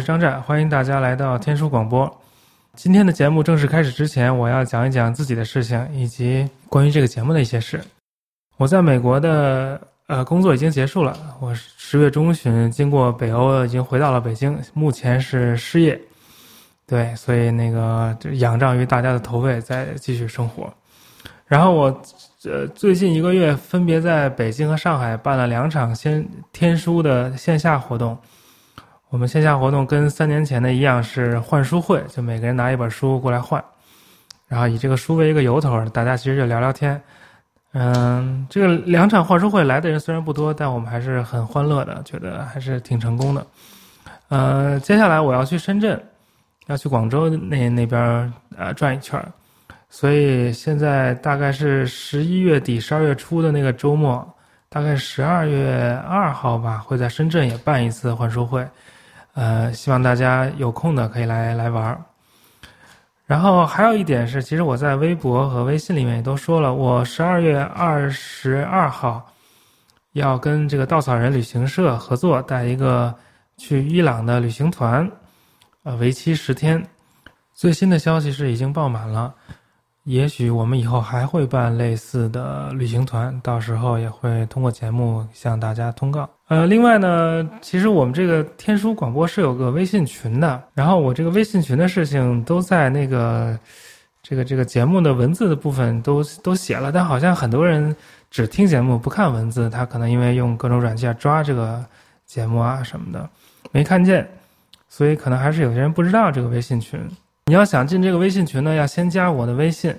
是张湛，欢迎大家来到天书广播。今天的节目正式开始之前，我要讲一讲自己的事情，以及关于这个节目的一些事。我在美国的呃工作已经结束了，我十月中旬经过北欧，已经回到了北京，目前是失业。对，所以那个仰仗于大家的投喂，在继续生活。然后我呃最近一个月分别在北京和上海办了两场先天书的线下活动。我们线下活动跟三年前的一样，是换书会，就每个人拿一本书过来换，然后以这个书为一个由头，大家其实就聊聊天。嗯，这个两场换书会来的人虽然不多，但我们还是很欢乐的，觉得还是挺成功的。呃，接下来我要去深圳，要去广州那那边呃转一圈，所以现在大概是十一月底、十二月初的那个周末，大概十二月二号吧，会在深圳也办一次换书会。呃，希望大家有空的可以来来玩。然后还有一点是，其实我在微博和微信里面也都说了，我十二月二十二号要跟这个稻草人旅行社合作，带一个去伊朗的旅行团，呃，为期十天。最新的消息是已经爆满了。也许我们以后还会办类似的旅行团，到时候也会通过节目向大家通告。呃，另外呢，其实我们这个天书广播是有个微信群的，然后我这个微信群的事情都在那个这个这个节目的文字的部分都都写了，但好像很多人只听节目不看文字，他可能因为用各种软件抓这个节目啊什么的没看见，所以可能还是有些人不知道这个微信群。你要想进这个微信群呢，要先加我的微信，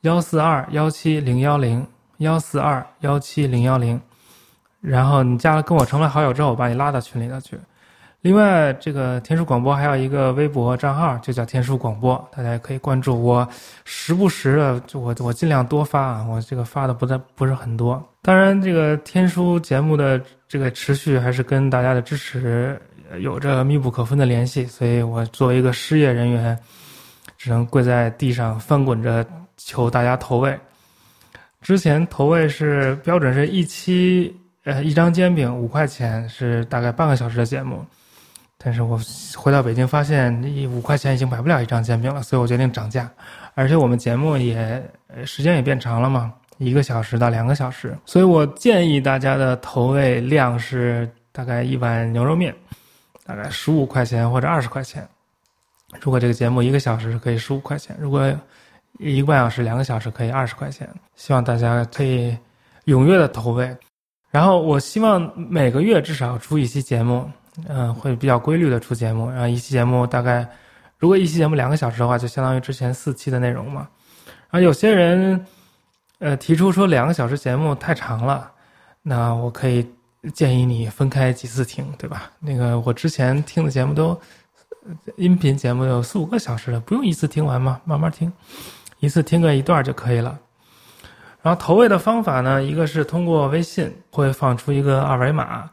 幺四二幺七零幺零幺四二幺七零幺零，然后你加了跟我成为好友之后，我把你拉到群里头去。另外，这个天书广播还有一个微博账号，就叫天书广播，大家也可以关注我。时不时的，就我我尽量多发啊，我这个发的不在不是很多。当然，这个天书节目的这个持续还是跟大家的支持有着密不可分的联系，所以我作为一个失业人员。只能跪在地上翻滚着求大家投喂。之前投喂是标准是一期呃一张煎饼五块钱，是大概半个小时的节目。但是我回到北京发现，一五块钱已经买不了一张煎饼了，所以我决定涨价。而且我们节目也时间也变长了嘛，一个小时到两个小时。所以我建议大家的投喂量是大概一碗牛肉面，大概十五块钱或者二十块钱。如果这个节目一个小时可以十五块钱，如果一个半小时、两个小时可以二十块钱。希望大家可以踊跃的投喂。然后我希望每个月至少出一期节目，嗯，会比较规律的出节目。然后一期节目大概，如果一期节目两个小时的话，就相当于之前四期的内容嘛。然后有些人，呃，提出说两个小时节目太长了，那我可以建议你分开几次听，对吧？那个我之前听的节目都。音频节目有四五个小时的，不用一次听完吗？慢慢听，一次听个一段就可以了。然后投喂的方法呢，一个是通过微信会放出一个二维码，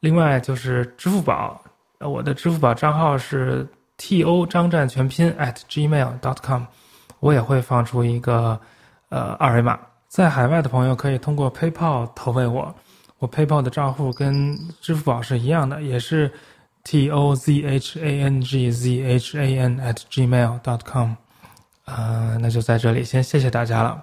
另外就是支付宝，我的支付宝账号是 t o 张占全拼 at gmail dot com，我也会放出一个呃二维码。在海外的朋友可以通过 PayPal 投喂我，我 PayPal 的账户跟支付宝是一样的，也是。T o z h a n g z h a n at gmail dot com，呃，那就在这里先谢谢大家了。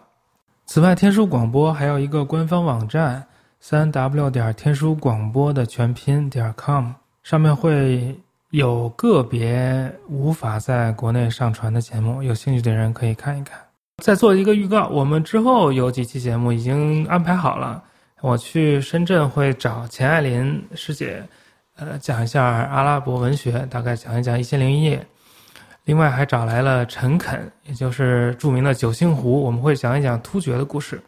此外，天书广播还有一个官方网站，三 w 点天书广播的全拼点 com，上面会有个别无法在国内上传的节目，有兴趣的人可以看一看。再做一个预告，我们之后有几期节目已经安排好了，我去深圳会找钱爱琳师姐。呃，讲一下阿拉伯文学，大概讲一讲《一千零一夜》。另外还找来了陈肯，也就是著名的九星狐，我们会讲一讲突厥的故事。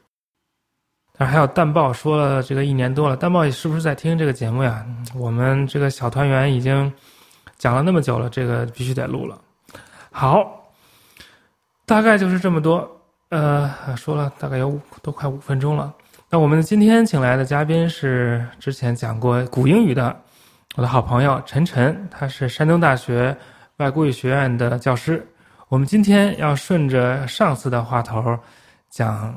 当然还有蛋豹，说了这个一年多了，蛋豹是不是在听这个节目呀？我们这个小团圆已经讲了那么久了，这个必须得录了。好，大概就是这么多。呃，说了大概有都快五分钟了。那我们今天请来的嘉宾是之前讲过古英语的。我的好朋友陈晨，他是山东大学外国语学院的教师。我们今天要顺着上次的话头讲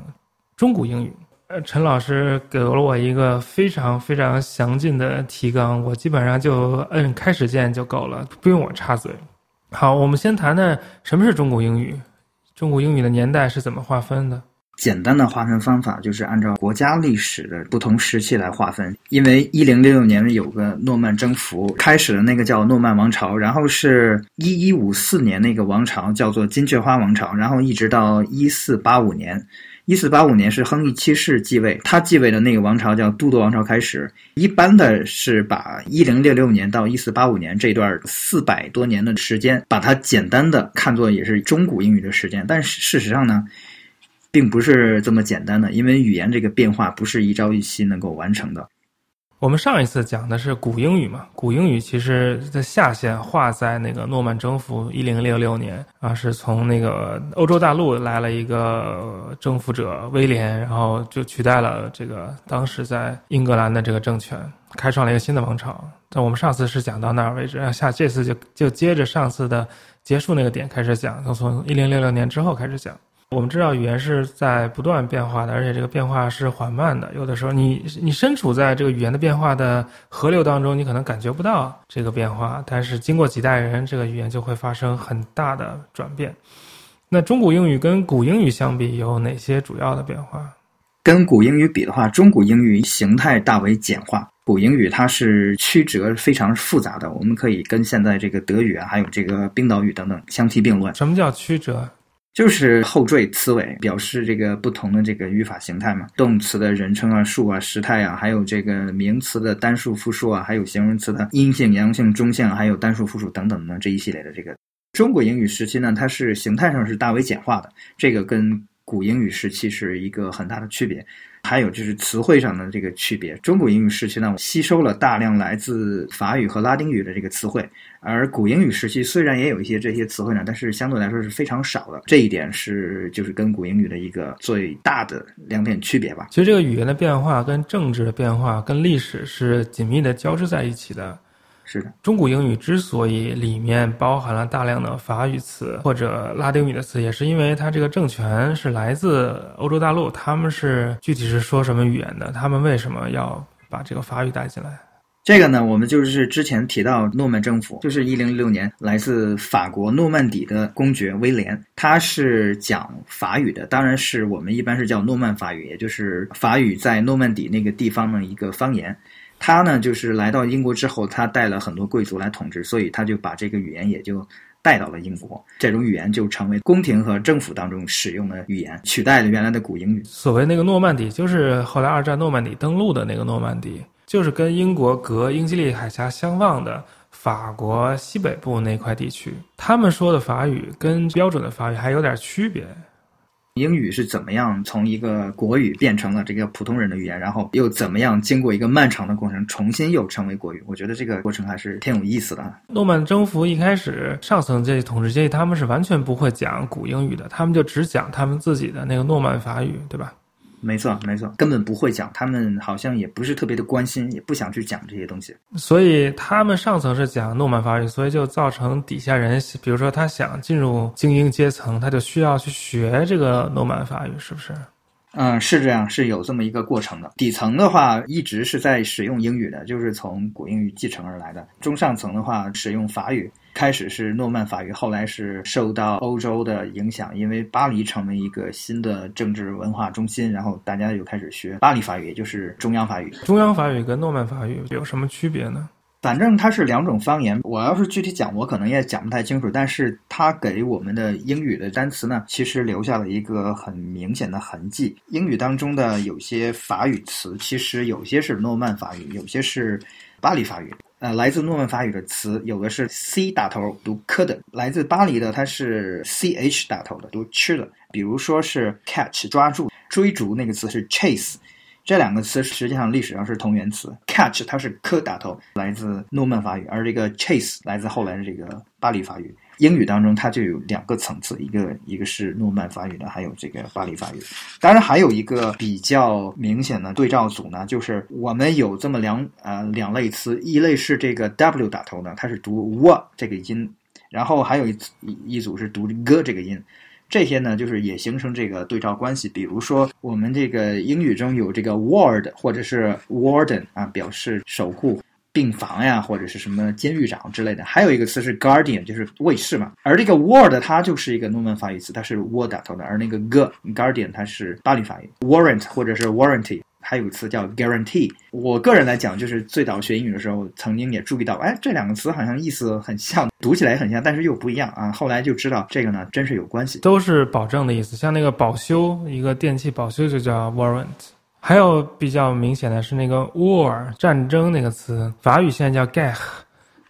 中古英语。呃，陈老师给了我一个非常非常详尽的提纲，我基本上就摁开始键就够了，不用我插嘴。好，我们先谈谈什么是中古英语，中古英语的年代是怎么划分的。简单的划分方法就是按照国家历史的不同时期来划分，因为一零六六年有个诺曼征服，开始的那个叫诺曼王朝，然后是一一五四年那个王朝叫做金雀花王朝，然后一直到一四八五年，一四八五年是亨利七世继位，他继位的那个王朝叫都铎王朝开始。一般的是把一零六六年到一四八五年这段四百多年的时间，把它简单的看作也是中古英语的时间，但是事实上呢？并不是这么简单的，因为语言这个变化不是一朝一夕能够完成的。我们上一次讲的是古英语嘛，古英语其实的下限画在那个诺曼征服一零六六年啊，是从那个欧洲大陆来了一个征服者威廉，然后就取代了这个当时在英格兰的这个政权，开创了一个新的王朝。但我们上次是讲到那儿为止，下这次就就接着上次的结束那个点开始讲，从从一零六六年之后开始讲。我们知道语言是在不断变化的，而且这个变化是缓慢的。有的时候，你你身处在这个语言的变化的河流当中，你可能感觉不到这个变化，但是经过几代人，这个语言就会发生很大的转变。那中古英语跟古英语相比，有哪些主要的变化？跟古英语比的话，中古英语形态大为简化。古英语它是曲折非常复杂的，我们可以跟现在这个德语啊，还有这个冰岛语等等相提并论。什么叫曲折？就是后缀词尾，表示这个不同的这个语法形态嘛。动词的人称啊、数啊、时态啊，还有这个名词的单数、复数啊，还有形容词的阴性、阳性、中性，还有单数、复数等等的这一系列的这个。中国英语时期呢，它是形态上是大为简化的，这个跟古英语时期是一个很大的区别。还有就是词汇上的这个区别，中古英语时期呢，吸收了大量来自法语和拉丁语的这个词汇，而古英语时期虽然也有一些这些词汇呢，但是相对来说是非常少的。这一点是就是跟古英语的一个最大的两点区别吧。其实这个语言的变化跟政治的变化跟历史是紧密的交织在一起的。是的，中古英语之所以里面包含了大量的法语词或者拉丁语的词，也是因为它这个政权是来自欧洲大陆，他们是具体是说什么语言的？他们为什么要把这个法语带进来？这个呢，我们就是之前提到诺曼政府，就是一零六六年来自法国诺曼底的公爵威廉，他是讲法语的，当然是我们一般是叫诺曼法语，也就是法语在诺曼底那个地方的一个方言。他呢，就是来到英国之后，他带了很多贵族来统治，所以他就把这个语言也就带到了英国。这种语言就成为宫廷和政府当中使用的语言，取代了原来的古英语。所谓那个诺曼底，就是后来二战诺曼底登陆的那个诺曼底，就是跟英国隔英吉利海峡相望的法国西北部那块地区。他们说的法语跟标准的法语还有点区别。英语是怎么样从一个国语变成了这个普通人的语言，然后又怎么样经过一个漫长的过程，重新又成为国语？我觉得这个过程还是挺有意思的。诺曼征服一开始，上层阶级统治阶级他们是完全不会讲古英语的，他们就只讲他们自己的那个诺曼法语，对吧？没错，没错，根本不会讲，他们好像也不是特别的关心，也不想去讲这些东西。所以他们上层是讲诺曼法语，所以就造成底下人，比如说他想进入精英阶层，他就需要去学这个诺曼法语，是不是？嗯，是这样，是有这么一个过程的。底层的话一直是在使用英语的，就是从古英语继承而来的。中上层的话使用法语。开始是诺曼法语，后来是受到欧洲的影响，因为巴黎成为一个新的政治文化中心，然后大家又开始学巴黎法语，也就是中央法语。中央法语跟诺曼法语有什么区别呢？反正它是两种方言。我要是具体讲，我可能也讲不太清楚。但是它给我们的英语的单词呢，其实留下了一个很明显的痕迹。英语当中的有些法语词，其实有些是诺曼法语，有些是巴黎法语。呃，来自诺曼法语的词，有的是 c 打头读科的；来自巴黎的，它是 ch 打头的读吃的。比如说是 catch 抓住、追逐那个词是 chase，这两个词实际上历史上是同源词。catch 它是 k 打头，来自诺曼法语，而这个 chase 来自后来的这个巴黎法语。英语当中，它就有两个层次，一个一个是诺曼法语的，还有这个巴黎法语。当然，还有一个比较明显的对照组呢，就是我们有这么两呃两类词，一类是这个 w 打头的，它是读 w 这个音，然后还有一一一组是读 g 这个音。这些呢，就是也形成这个对照关系。比如说，我们这个英语中有这个 ward 或者是 warden 啊，表示守护病房呀，或者是什么监狱长之类的。还有一个词是 guardian，就是卫士嘛。而这个 ward 它就是一个诺曼法语词，它是 ward 头的，而那个 g guardian 它是巴黎法语 warrant 或者是 warranty。还有个词叫 guarantee。我个人来讲，就是最早学英语的时候，曾经也注意到，哎，这两个词好像意思很像，读起来很像，但是又不一样啊。后来就知道这个呢，真是有关系，都是保证的意思。像那个保修，一个电器保修就叫 warrant。还有比较明显的是那个 war 战争那个词，法语现在叫 guerre。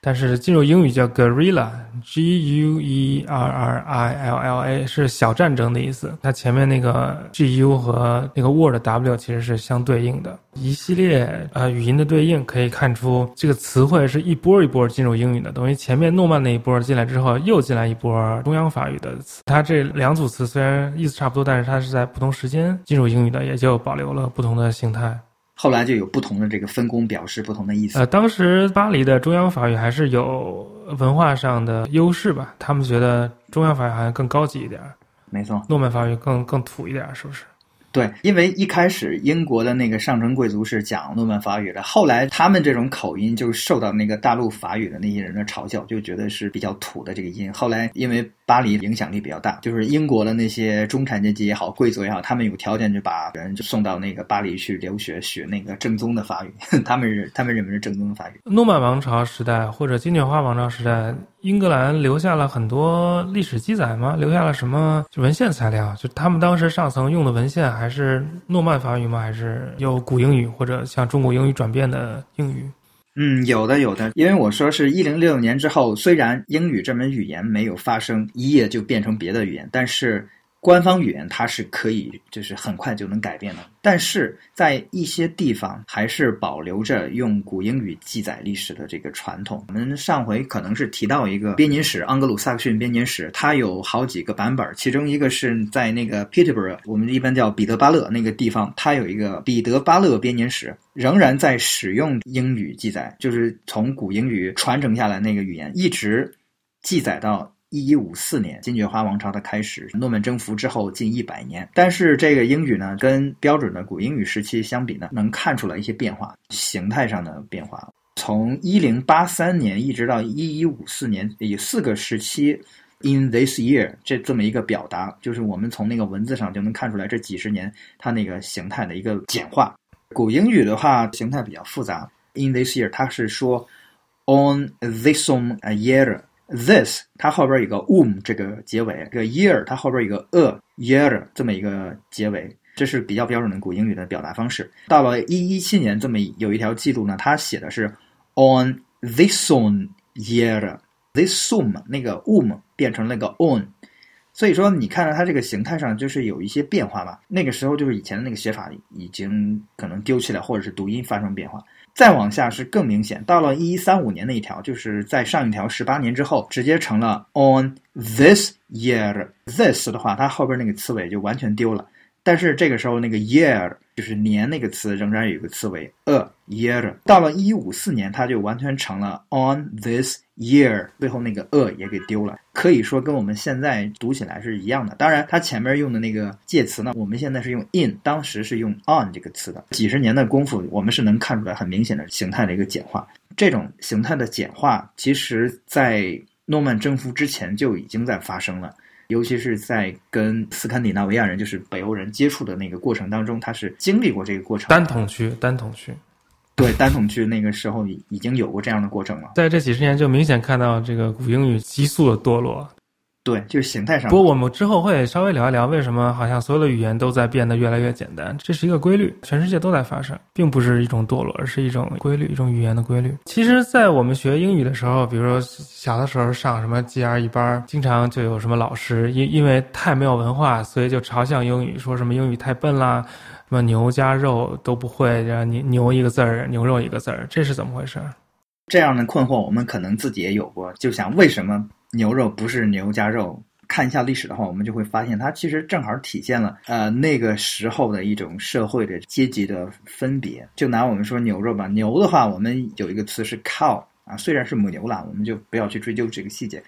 但是进入英语叫 guerrilla，G U E R R I L L A 是小战争的意思。它前面那个 G U 和那个 word W 其实是相对应的。一系列呃语音的对应可以看出，这个词汇是一波一波进入英语的。等于前面诺曼那一波进来之后，又进来一波中央法语的词。它这两组词虽然意思差不多，但是它是在不同时间进入英语的，也就保留了不同的形态。后来就有不同的这个分工，表示不同的意思。呃，当时巴黎的中央法语还是有文化上的优势吧？他们觉得中央法语好像更高级一点。没错，诺曼法语更更土一点，是不是？对，因为一开始英国的那个上层贵族是讲诺曼法语的，后来他们这种口音就受到那个大陆法语的那些人的嘲笑，就觉得是比较土的这个音。后来因为巴黎影响力比较大，就是英国的那些中产阶级也好，贵族也好，他们有条件就把人就送到那个巴黎去留学，学那个正宗的法语。他们是他们认为是正宗的法语。诺曼王朝时代或者金雀花王朝时代。英格兰留下了很多历史记载吗？留下了什么文献材料？就他们当时上层用的文献，还是诺曼法语吗？还是有古英语或者向中国英语转变的英语？嗯，有的，有的。因为我说是一零六年之后，虽然英语这门语言没有发生一夜就变成别的语言，但是。官方语言它是可以，就是很快就能改变的，但是在一些地方还是保留着用古英语记载历史的这个传统。我们上回可能是提到一个编年史——盎格鲁撒克逊编年史，它有好几个版本，其中一个是在那个 Peterborough，我们一般叫彼得巴勒那个地方，它有一个彼得巴勒编年史，仍然在使用英语记载，就是从古英语传承下来那个语言，一直记载到。一一五四年，金雀花王朝的开始，诺曼征服之后近一百年。但是这个英语呢，跟标准的古英语时期相比呢，能看出来一些变化，形态上的变化。从一零八三年一直到一一五四年，以四个时期，in this year 这这么一个表达，就是我们从那个文字上就能看出来这几十年它那个形态的一个简化。古英语的话，形态比较复杂。in this year 它是说 on this on a year。This 它后边有个 um 这个结尾，这个 year 它后边有个 a year 这么一个结尾，这是比较标准的古英语的表达方式。到了一一七年，这么有一条记录呢，它写的是 on this soon year，this um 那个 um 变成了个 on，所以说你看到它这个形态上就是有一些变化吧。那个时候就是以前的那个写法已经可能丢弃了，或者是读音发生变化。再往下是更明显，到了一一三五年那一条，就是在上一条十八年之后，直接成了 on this year。this 的话，它后边那个词尾就完全丢了。但是这个时候，那个 year 就是年那个词仍然有一个词尾 a year。到了一五四年，它就完全成了 on this year，最后那个 a 也给丢了。可以说跟我们现在读起来是一样的。当然，它前面用的那个介词呢，我们现在是用 in，当时是用 on 这个词的。几十年的功夫，我们是能看出来很明显的形态的一个简化。这种形态的简化，其实在诺曼征服之前就已经在发生了。尤其是在跟斯堪的纳维亚人，就是北欧人接触的那个过程当中，他是经历过这个过程。单统区，单统区，对，单统区那个时候已已经有过这样的过程了。在这几十年，就明显看到这个古英语急速的堕落。对，就是形态上。不过我们之后会稍微聊一聊，为什么好像所有的语言都在变得越来越简单？这是一个规律，全世界都在发生，并不是一种堕落，而是一种规律，一种语言的规律。其实，在我们学英语的时候，比如说小的时候上什么 GRE 班，经常就有什么老师因因为太没有文化，所以就嘲笑英语，说什么英语太笨啦，什么牛加肉都不会，然后牛牛一个字儿，牛肉一个字儿，这是怎么回事？这样的困惑，我们可能自己也有过，就想为什么？牛肉不是牛加肉，看一下历史的话，我们就会发现它其实正好体现了呃那个时候的一种社会的阶级的分别。就拿我们说牛肉吧，牛的话，我们有一个词是 cow 啊，虽然是母牛啦，我们就不要去追究这个细节。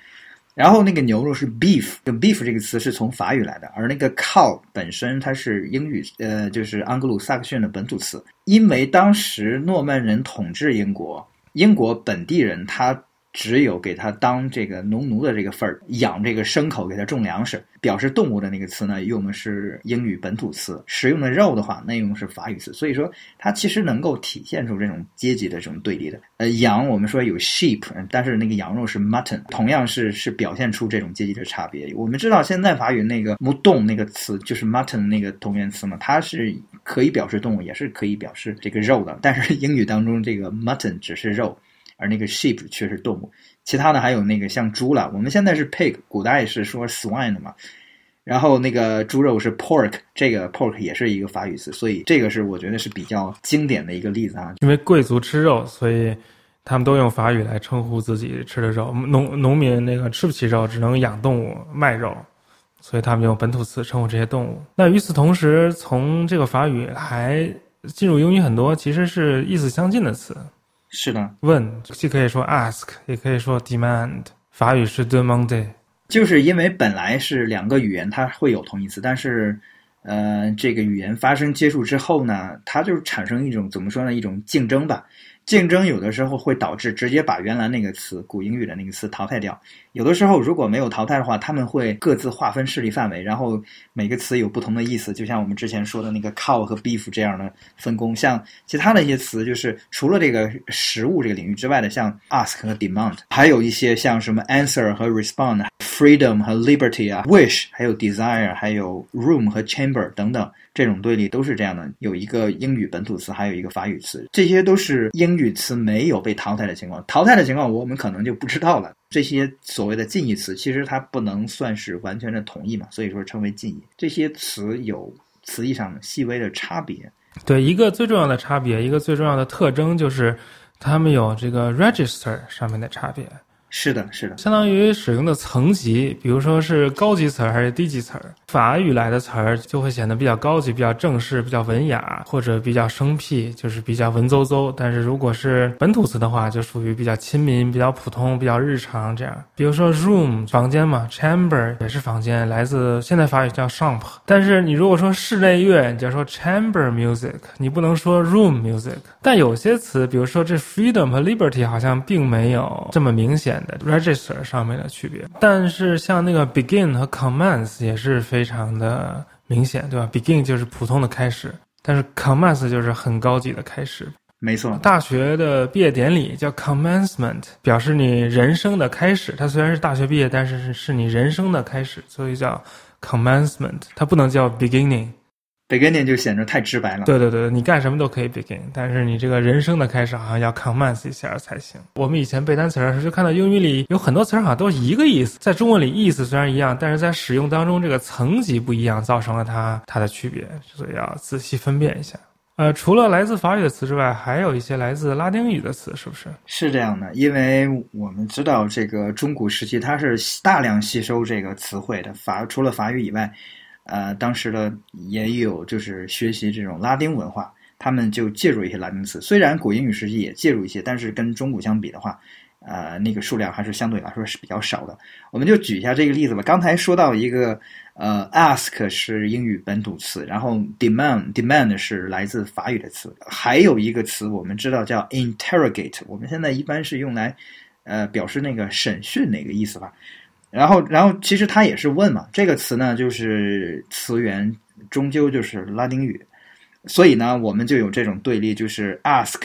然后那个牛肉是 beef，就 beef 这个词是从法语来的，而那个 cow 本身它是英语，呃，就是安格鲁萨克逊的本土词。因为当时诺曼人统治英国，英国本地人他。只有给他当这个农奴的这个份儿，养这个牲口，给他种粮食，表示动物的那个词呢，用的是英语本土词；食用的肉的话，那用的是法语词。所以说，它其实能够体现出这种阶级的这种对立的。呃，羊我们说有 sheep，但是那个羊肉是 mutton，同样是是表现出这种阶级的差别。我们知道现在法语那个 mouton 那个词就是 mutton 那个同源词嘛，它是可以表示动物，也是可以表示这个肉的。但是英语当中这个 mutton 只是肉。而那个 sheep 却是动物，其他的还有那个像猪了。我们现在是 pig，古代是说 swine 的嘛。然后那个猪肉是 pork，这个 pork 也是一个法语词，所以这个是我觉得是比较经典的一个例子啊。因为贵族吃肉，所以他们都用法语来称呼自己吃的肉。农农民那个吃不起肉，只能养动物卖肉，所以他们用本土词称呼这些动物。那与此同时，从这个法语还进入英语很多其实是意思相近的词。是的，问既可以说 ask，也可以说 demand。法语是 demander，就是因为本来是两个语言它会有同义词，但是，呃，这个语言发生接触之后呢，它就产生一种怎么说呢？一种竞争吧。竞争有的时候会导致直接把原来那个词古英语的那个词淘汰掉。有的时候如果没有淘汰的话，他们会各自划分势力范围，然后每个词有不同的意思。就像我们之前说的那个 cow 和 beef 这样的分工。像其他的一些词，就是除了这个食物这个领域之外的，像 ask 和 demand，还有一些像什么 answer 和 respond，freedom 和 liberty 啊，wish 还有 desire，还有 room 和 chamber 等等。这种对立都是这样的，有一个英语本土词，还有一个法语词，这些都是英语词没有被淘汰的情况。淘汰的情况，我们可能就不知道了。这些所谓的近义词，其实它不能算是完全的统一嘛，所以说称为近义。这些词有词义上细微的差别。对，一个最重要的差别，一个最重要的特征就是，它们有这个 register 上面的差别。是的，是的，相当于使用的层级，比如说是高级词儿还是低级词儿。法语来的词儿就会显得比较高级、比较正式、比较文雅，或者比较生僻，就是比较文绉绉。但是如果是本土词的话，就属于比较亲民、比较普通、比较日常这样。比如说 room 房间嘛，chamber 也是房间，来自现代法语叫 chambre。但是你如果说室内乐，你就要说 chamber music，你不能说 room music。但有些词，比如说这 freedom 和 liberty 好像并没有这么明显。Register 上面的区别，但是像那个 begin 和 commence 也是非常的明显，对吧？begin 就是普通的开始，但是 commence 就是很高级的开始。没错，大学的毕业典礼叫 commencement，表示你人生的开始。它虽然是大学毕业，但是是是你人生的开始，所以叫 commencement，它不能叫 beginning。Beginning 就显得太直白了。对对对，你干什么都可以 begin，但是你这个人生的开始好像要 commence 一下才行。我们以前背单词的时候就看到英语里有很多词儿好像都是一个意思，在中文里意思虽然一样，但是在使用当中这个层级不一样，造成了它它的区别，所以要仔细分辨一下。呃，除了来自法语的词之外，还有一些来自拉丁语的词，是不是？是这样的，因为我们知道这个中古时期它是大量吸收这个词汇的，法除了法语以外。呃，当时的也有就是学习这种拉丁文化，他们就借助一些拉丁词。虽然古英语时期也借助一些，但是跟中古相比的话，呃，那个数量还是相对来说是比较少的。我们就举一下这个例子吧。刚才说到一个，呃，ask 是英语本土词，然后 demand，demand 是来自法语的词，还有一个词我们知道叫 interrogate，我们现在一般是用来，呃，表示那个审讯那个意思吧。然后，然后其实它也是问嘛，这个词呢，就是词源终究就是拉丁语，所以呢，我们就有这种对立，就是 ask、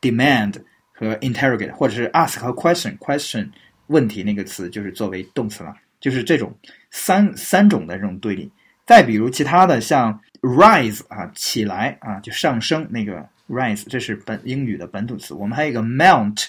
demand 和 interrogate，或者是 ask 和 question，question 问题那个词就是作为动词了，就是这种三三种的这种对立。再比如其他的像 rise 啊，起来啊，就上升那个 rise，这是本英语的本土词。我们还有一个 mount。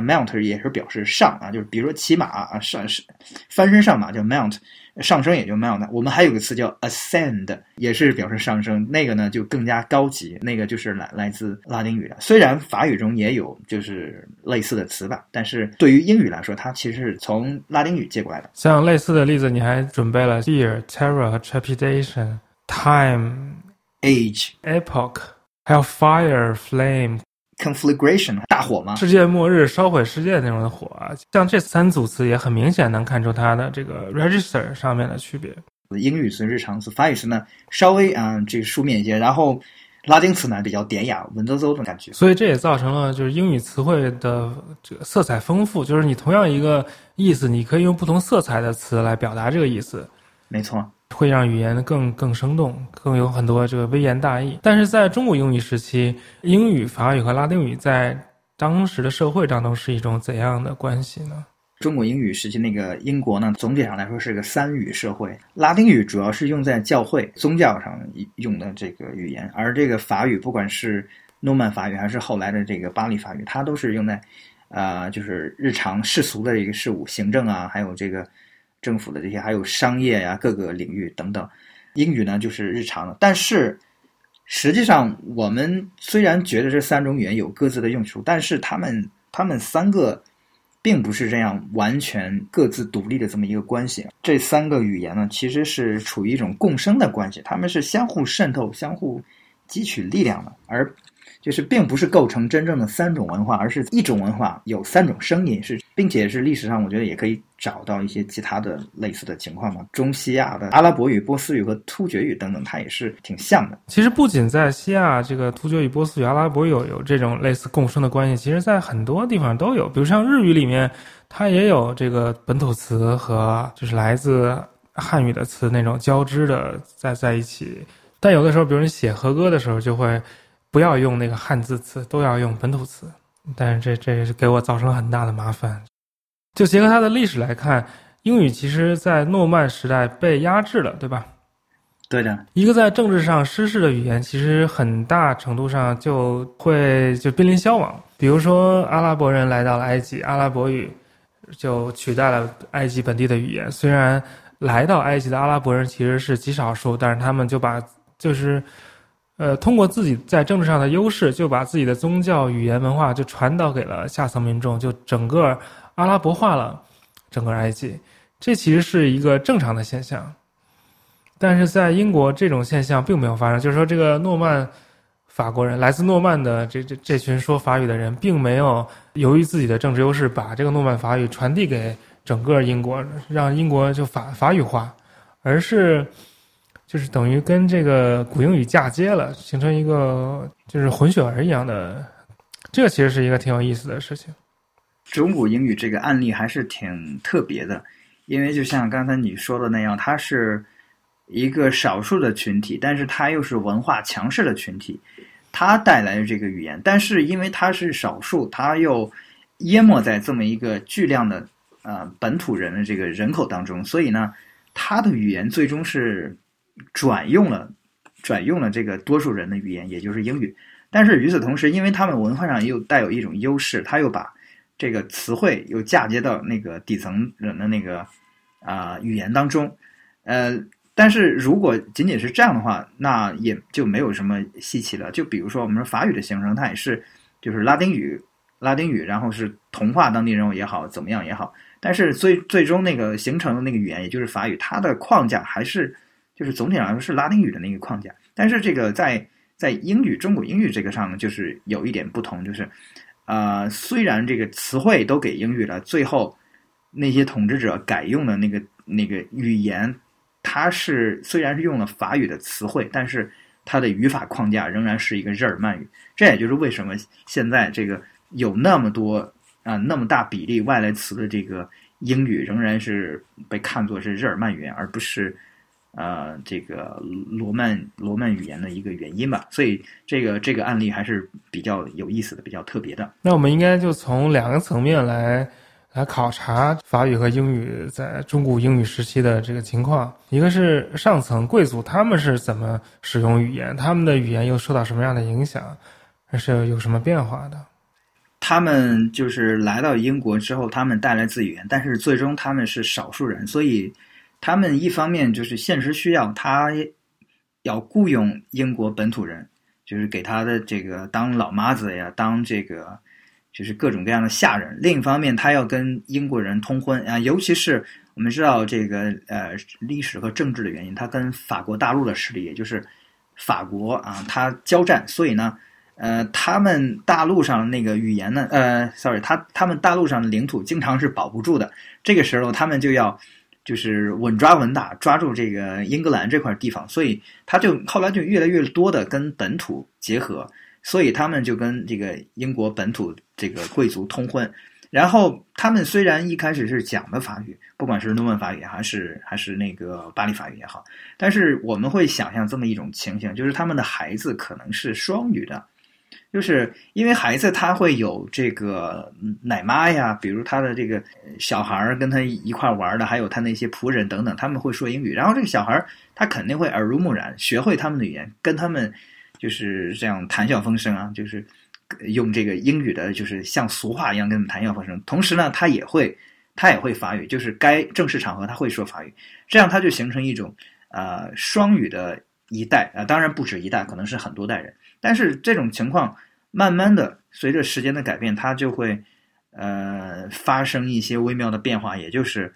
Mount 也是表示上啊，就是比如说骑马啊，上是翻身上马叫 mount，上升也就 mount。我们还有个词叫 ascend，也是表示上升，那个呢就更加高级，那个就是来来自拉丁语的。虽然法语中也有就是类似的词吧，但是对于英语来说，它其实是从拉丁语借过来的。像类似的例子，你还准备了 fear、terror 和 trepidation、time、age、epoch，还有 fire、flame。Conflagration 大火嘛，世界末日、烧毁世界那种的火啊。像这三组词也很明显能看出它的这个 register 上面的区别。英语词、日常词、法语词呢稍微啊这个书面一些，然后拉丁词呢比较典雅、文绉绉的感觉。所以这也造成了就是英语词汇的这个色彩丰富，就是你同样一个意思，你可以用不同色彩的词来表达这个意思。没错。会让语言更更生动，更有很多这个微言大义。但是在中古英语时期，英语、法语和拉丁语在当时的社会当中是一种怎样的关系呢？中国英语时期那个英国呢，总体上来说是个三语社会。拉丁语主要是用在教会、宗教上用的这个语言，而这个法语，不管是诺曼法语还是后来的这个巴黎法语，它都是用在，呃，就是日常世俗的一个事务、行政啊，还有这个。政府的这些，还有商业呀，各个领域等等。英语呢，就是日常的。但是，实际上，我们虽然觉得这三种语言有各自的用处，但是他们他们三个并不是这样完全各自独立的这么一个关系。这三个语言呢，其实是处于一种共生的关系，他们是相互渗透、相互汲取力量的，而。就是并不是构成真正的三种文化，而是一种文化有三种声音，是并且是历史上我觉得也可以找到一些其他的类似的情况嘛。中西亚的阿拉伯语、波斯语和突厥语等等，它也是挺像的。其实不仅在西亚，这个突厥语、波斯语、阿拉伯语有有这种类似共生的关系，其实在很多地方都有。比如像日语里面，它也有这个本土词和就是来自汉语的词那种交织的在在一起。但有的时候，比如你写和歌的时候，就会。不要用那个汉字词，都要用本土词，但是这这也是给我造成了很大的麻烦。就结合它的历史来看，英语其实在诺曼时代被压制了，对吧？对的，一个在政治上失势的语言，其实很大程度上就会就濒临消亡。比如说，阿拉伯人来到了埃及，阿拉伯语就取代了埃及本地的语言。虽然来到埃及的阿拉伯人其实是极少数，但是他们就把就是。呃，通过自己在政治上的优势，就把自己的宗教、语言、文化就传导给了下层民众，就整个阿拉伯化了整个埃及。这其实是一个正常的现象，但是在英国这种现象并没有发生。就是说，这个诺曼法国人，来自诺曼的这这这群说法语的人，并没有由于自己的政治优势，把这个诺曼法语传递给整个英国，让英国就法法语化，而是。就是等于跟这个古英语嫁接了，形成一个就是混血儿一样的，这个其实是一个挺有意思的事情。中古英语这个案例还是挺特别的，因为就像刚才你说的那样，它是一个少数的群体，但是它又是文化强势的群体，它带来的这个语言，但是因为它是少数，它又淹没在这么一个巨量的呃本土人的这个人口当中，所以呢，它的语言最终是。转用了，转用了这个多数人的语言，也就是英语。但是与此同时，因为他们文化上又带有一种优势，他又把这个词汇又嫁接到那个底层人的那个啊语言当中。呃，但是如果仅仅是这样的话，那也就没有什么稀奇了。就比如说我们说法语的形成，它也是就是拉丁语，拉丁语，然后是同化当地人也好，怎么样也好。但是最最终那个形成的那个语言，也就是法语，它的框架还是。就是总体来说是拉丁语的那个框架，但是这个在在英语中古英语这个上呢，就是有一点不同，就是，呃，虽然这个词汇都给英语了，最后那些统治者改用的那个那个语言，它是虽然是用了法语的词汇，但是它的语法框架仍然是一个日耳曼语。这也就是为什么现在这个有那么多啊那么大比例外来词的这个英语仍然是被看作是日耳曼语言，而不是。呃，这个罗曼罗曼语言的一个原因吧，所以这个这个案例还是比较有意思的，比较特别的。那我们应该就从两个层面来来考察法语和英语在中古英语时期的这个情况。一个是上层贵族他们是怎么使用语言，他们的语言又受到什么样的影响，还是有什么变化的？他们就是来到英国之后，他们带来自语言，但是最终他们是少数人，所以。他们一方面就是现实需要，他要雇佣英国本土人，就是给他的这个当老妈子呀，当这个就是各种各样的下人。另一方面，他要跟英国人通婚啊，尤其是我们知道这个呃历史和政治的原因，他跟法国大陆的势力，也就是法国啊，他交战，所以呢，呃，他们大陆上那个语言呢，呃，sorry，他他们大陆上的领土经常是保不住的，这个时候他们就要就是稳抓稳打，抓住这个英格兰这块地方，所以他就后来就越来越多的跟本土结合，所以他们就跟这个英国本土这个贵族通婚。然后他们虽然一开始是讲的法语，不管是诺曼法语还是还是那个巴黎法语也好，但是我们会想象这么一种情形，就是他们的孩子可能是双语的，就是因为孩子他会有这个奶妈呀，比如他的这个小孩儿跟他一块玩的，还有他那些仆人等等，他们会说英语，然后这个小孩儿他肯定会耳濡目染，学会他们的语言，跟他们就是这样谈笑风生啊，就是。用这个英语的，就是像俗话一样跟他们谈笑风生。同时呢，他也会，他也会法语，就是该正式场合他会说法语。这样他就形成一种呃双语的一代啊，当然不止一代，可能是很多代人。但是这种情况慢慢的随着时间的改变，它就会呃发生一些微妙的变化，也就是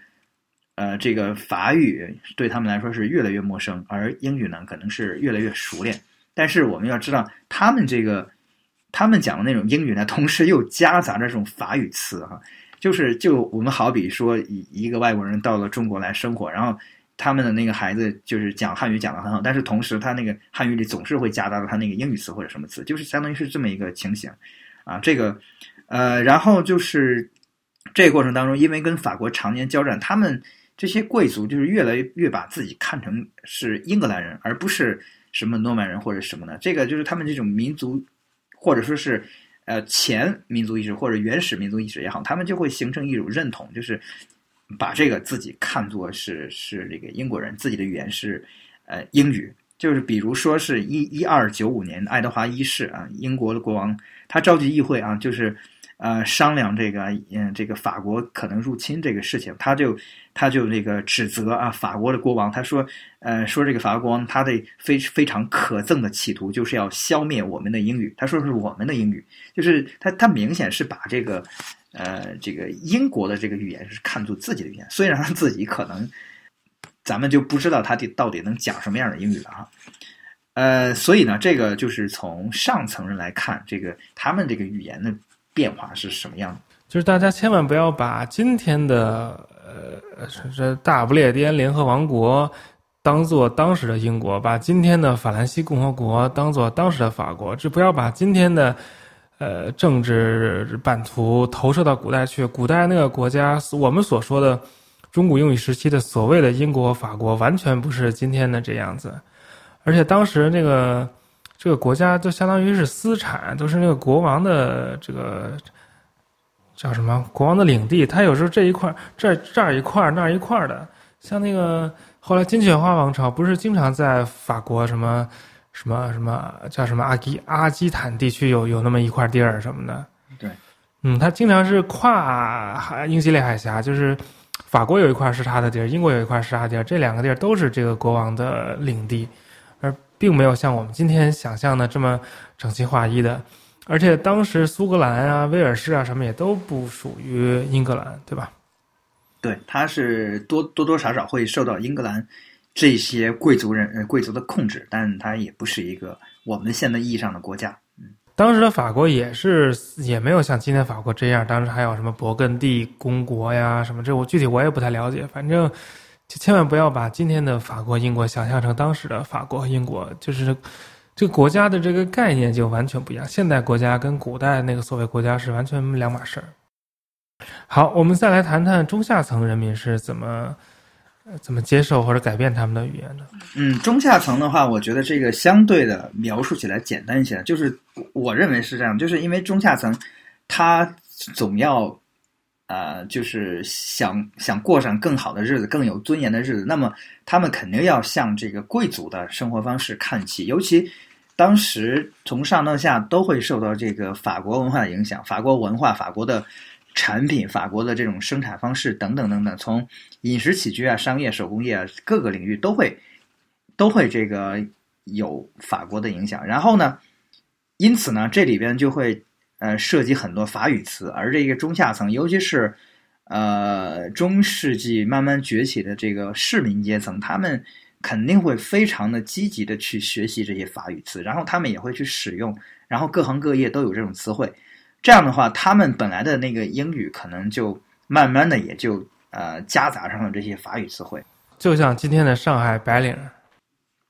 呃这个法语对他们来说是越来越陌生，而英语呢可能是越来越熟练。但是我们要知道，他们这个。他们讲的那种英语呢，同时又夹杂着这种法语词哈，就是就我们好比说一一个外国人到了中国来生活，然后他们的那个孩子就是讲汉语讲的很好，但是同时他那个汉语里总是会夹杂着他那个英语词或者什么词，就是相当于是这么一个情形啊。这个呃，然后就是这个过程当中，因为跟法国常年交战，他们这些贵族就是越来越把自己看成是英格兰人，而不是什么诺曼人或者什么的。这个就是他们这种民族。或者说是，呃，前民族意识或者原始民族意识也好，他们就会形成一种认同，就是把这个自己看作是是这个英国人，自己的语言是呃英语。就是比如说是一一二九五年，爱德华一世啊，英国的国王，他召集议会啊，就是。呃，商量这个，嗯，这个法国可能入侵这个事情，他就他就那个指责啊，法国的国王，他说，呃，说这个法国国王他的非非常可憎的企图就是要消灭我们的英语，他说是我们的英语，就是他他明显是把这个，呃，这个英国的这个语言是看作自己的语言，虽然他自己可能，咱们就不知道他的到底能讲什么样的英语了啊，呃，所以呢，这个就是从上层人来看，这个他们这个语言的。变化是什么样的？就是大家千万不要把今天的呃这大不列颠联合王国当做当时的英国，把今天的法兰西共和国当做当时的法国，就不要把今天的呃政治版图投射到古代去。古代那个国家，我们所说的中古英语时期的所谓的英国、法国，完全不是今天的这样子，而且当时那个。这个国家就相当于是私产，都是那个国王的这个叫什么？国王的领地。他有时候这一块这这儿一块那儿一块的。像那个后来金雀花王朝，不是经常在法国什么什么什么叫什么阿基阿基坦地区有有那么一块地儿什么的。对，嗯，他经常是跨海英吉利海峡，就是法国有一块是他的地儿，英国有一块是他的地儿，这两个地儿都是这个国王的领地。而并没有像我们今天想象的这么整齐划一的，而且当时苏格兰啊、威尔士啊什么也都不属于英格兰，对吧？对，它是多多多少少会受到英格兰这些贵族人呃贵族的控制，但它也不是一个我们现在意义上的国家。嗯，当时的法国也是也没有像今天法国这样，当时还有什么勃艮第公国呀什么，这我具体我也不太了解，反正。就千万不要把今天的法国、英国想象成当时的法国和英国，就是这个国家的这个概念就完全不一样。现代国家跟古代那个所谓国家是完全两码事儿。好，我们再来谈谈中下层人民是怎么怎么接受或者改变他们的语言呢。嗯，中下层的话，我觉得这个相对的描述起来简单一些，就是我认为是这样，就是因为中下层他总要。呃，就是想想过上更好的日子，更有尊严的日子，那么他们肯定要向这个贵族的生活方式看齐。尤其当时从上到下都会受到这个法国文化的影响，法国文化、法国的产品、法国的这种生产方式等等等等，从饮食起居啊、商业、手工业啊各个领域都会都会这个有法国的影响。然后呢，因此呢，这里边就会。呃，涉及很多法语词，而这个中下层，尤其是，呃，中世纪慢慢崛起的这个市民阶层，他们肯定会非常的积极的去学习这些法语词，然后他们也会去使用然后各行各业都有这种词汇，这样的话，他们本来的那个英语可能就慢慢的也就呃夹杂上了这些法语词汇，就像今天的上海白领。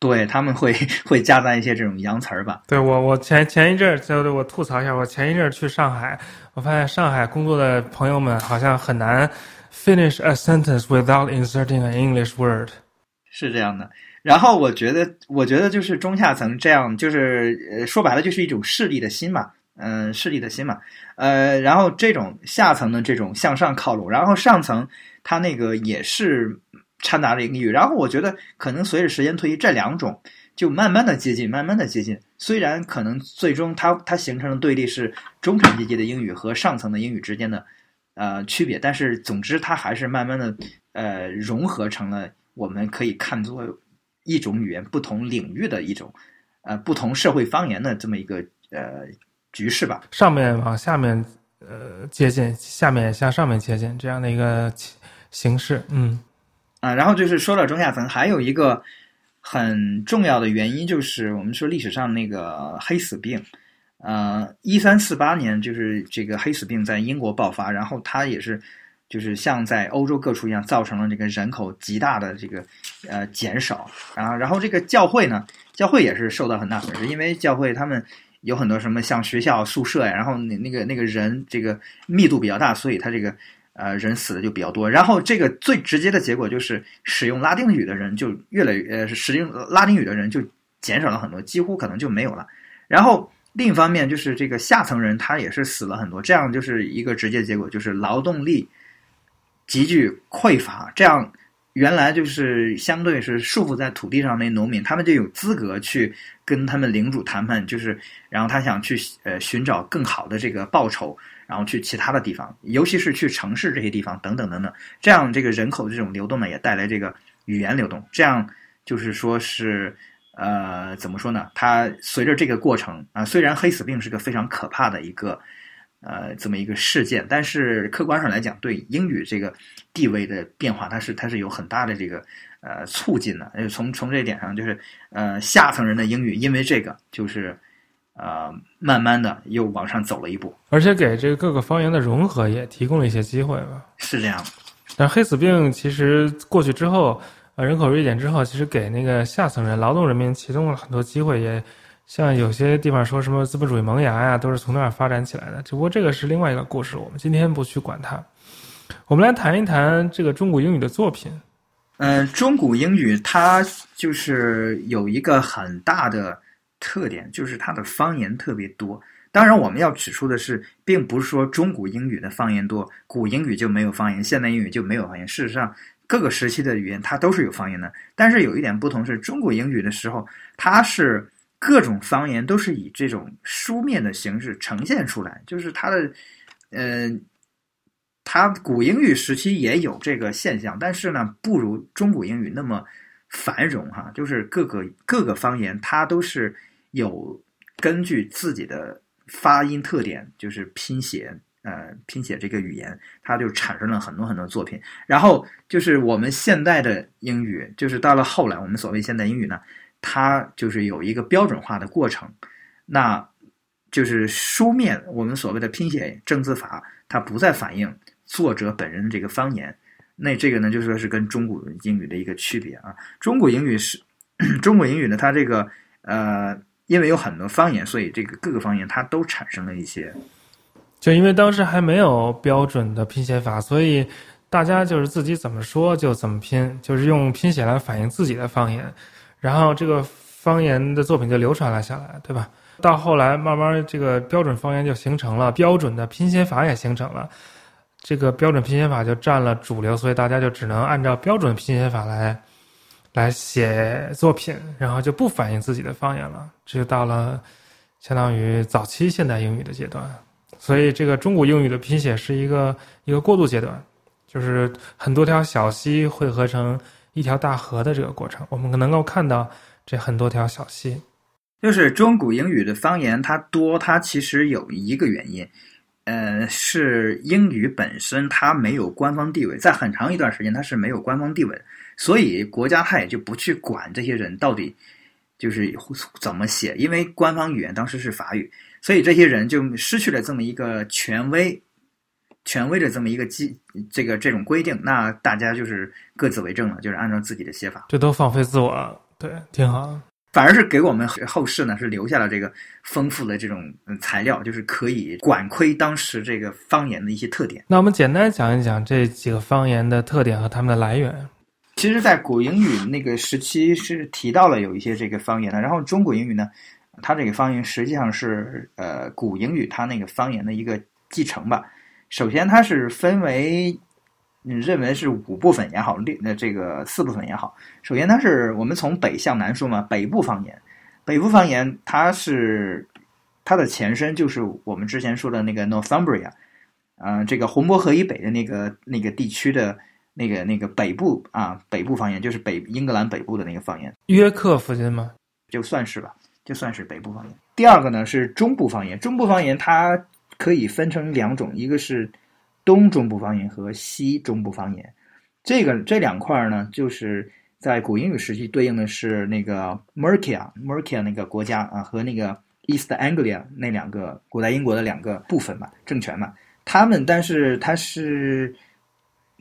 对他们会 会夹杂一些这种洋词儿吧？对我，我前前一阵儿，就我吐槽一下，我前一阵儿去上海，我发现上海工作的朋友们好像很难 finish a sentence without inserting an English word。是这样的。然后我觉得，我觉得就是中下层这样，就是呃，说白了就是一种势利的心嘛，嗯，势利的心嘛。呃，然后这种下层的这种向上靠拢，然后上层他那个也是。掺杂着英语，然后我觉得可能随着时间推移，这两种就慢慢的接近，慢慢的接近。虽然可能最终它它形成的对立是中产阶级的英语和上层的英语之间的呃区别，但是总之它还是慢慢的呃融合成了我们可以看作一种语言不同领域的一种呃不同社会方言的这么一个呃局势吧。上面往下面呃接近，下面向上面接近这样的一个形式，嗯。啊，然后就是说到中下层，还有一个很重要的原因，就是我们说历史上那个黑死病，呃，一三四八年就是这个黑死病在英国爆发，然后它也是就是像在欧洲各处一样，造成了这个人口极大的这个呃减少，然后然后这个教会呢，教会也是受到很大损失，因为教会他们有很多什么像学校宿舍呀，然后那那个那个人这个密度比较大，所以它这个。呃，人死的就比较多，然后这个最直接的结果就是使用拉丁语的人就越来越，呃，使用拉丁语的人就减少了很多，几乎可能就没有了。然后另一方面就是这个下层人他也是死了很多，这样就是一个直接结果，就是劳动力急剧匮乏。这样原来就是相对是束缚在土地上那农民，他们就有资格去跟他们领主谈判，就是然后他想去呃寻找更好的这个报酬。然后去其他的地方，尤其是去城市这些地方等等等等，这样这个人口的这种流动呢，也带来这个语言流动。这样就是说是呃，怎么说呢？它随着这个过程啊，虽然黑死病是个非常可怕的一个呃这么一个事件，但是客观上来讲，对英语这个地位的变化，它是它是有很大的这个呃促进的。从从这一点上，就是呃下层人的英语因为这个就是。呃，慢慢的又往上走了一步，而且给这个各个方言的融合也提供了一些机会吧。是这样，但黑死病其实过去之后，呃，人口锐减之后，其实给那个下层人、劳动人民提供了很多机会。也像有些地方说什么资本主义萌芽呀，都是从那儿发展起来的。只不过这个是另外一个故事，我们今天不去管它。我们来谈一谈这个中古英语的作品。嗯，中古英语它就是有一个很大的。特点就是它的方言特别多。当然，我们要指出的是，并不是说中古英语的方言多，古英语就没有方言，现代英语就没有方言。事实上，各个时期的语言它都是有方言的。但是有一点不同是，中古英语的时候，它是各种方言都是以这种书面的形式呈现出来，就是它的，呃，它古英语时期也有这个现象，但是呢，不如中古英语那么繁荣哈。就是各个各个方言，它都是。有根据自己的发音特点，就是拼写，呃，拼写这个语言，它就产生了很多很多作品。然后就是我们现代的英语，就是到了后来，我们所谓现代英语呢，它就是有一个标准化的过程。那就是书面，我们所谓的拼写正字法，它不再反映作者本人的这个方言。那这个呢，就说是跟中古英语的一个区别啊。中古英语是 中古英语呢，它这个呃。因为有很多方言，所以这个各个方言它都产生了一些。就因为当时还没有标准的拼写法，所以大家就是自己怎么说就怎么拼，就是用拼写来反映自己的方言，然后这个方言的作品就流传了下来，对吧？到后来慢慢这个标准方言就形成了，标准的拼写法也形成了，这个标准拼写法就占了主流，所以大家就只能按照标准拼写法来。来写作品，然后就不反映自己的方言了，这就到了相当于早期现代英语的阶段。所以，这个中古英语的拼写是一个一个过渡阶段，就是很多条小溪汇合成一条大河的这个过程。我们能够看到这很多条小溪。就是中古英语的方言它多，它其实有一个原因，呃，是英语本身它没有官方地位，在很长一段时间它是没有官方地位。所以国家它也就不去管这些人到底就是怎么写，因为官方语言当时是法语，所以这些人就失去了这么一个权威。权威的这么一个基，这个这种规定，那大家就是各自为政了，就是按照自己的写法，这都放飞自我，对，挺好。反而是给我们后世呢，是留下了这个丰富的这种材料，就是可以管窥当时这个方言的一些特点。那我们简单讲一讲这几个方言的特点和它们的来源。其实，在古英语那个时期是提到了有一些这个方言的，然后中古英语呢，它这个方言实际上是呃古英语它那个方言的一个继承吧。首先，它是分为，你认为是五部分也好，六那这个四部分也好。首先，它是我们从北向南说嘛，北部方言。北部方言，它是它的前身就是我们之前说的那个 Northumbria，啊，这个红伯河以北的那个那个地区的那个那个北部啊，北部方言就是北英格兰北部的那个方言。约克附近吗？就算是吧，就算是北部方言。第二个呢是中部方言，中部方言它。可以分成两种，一个是东中部方言和西中部方言。这个这两块呢，就是在古英语时期对应的是那个 Mercia，Mercia 那个国家啊，和那个 East Anglia 那两个古代英国的两个部分嘛，政权嘛。他们，但是它是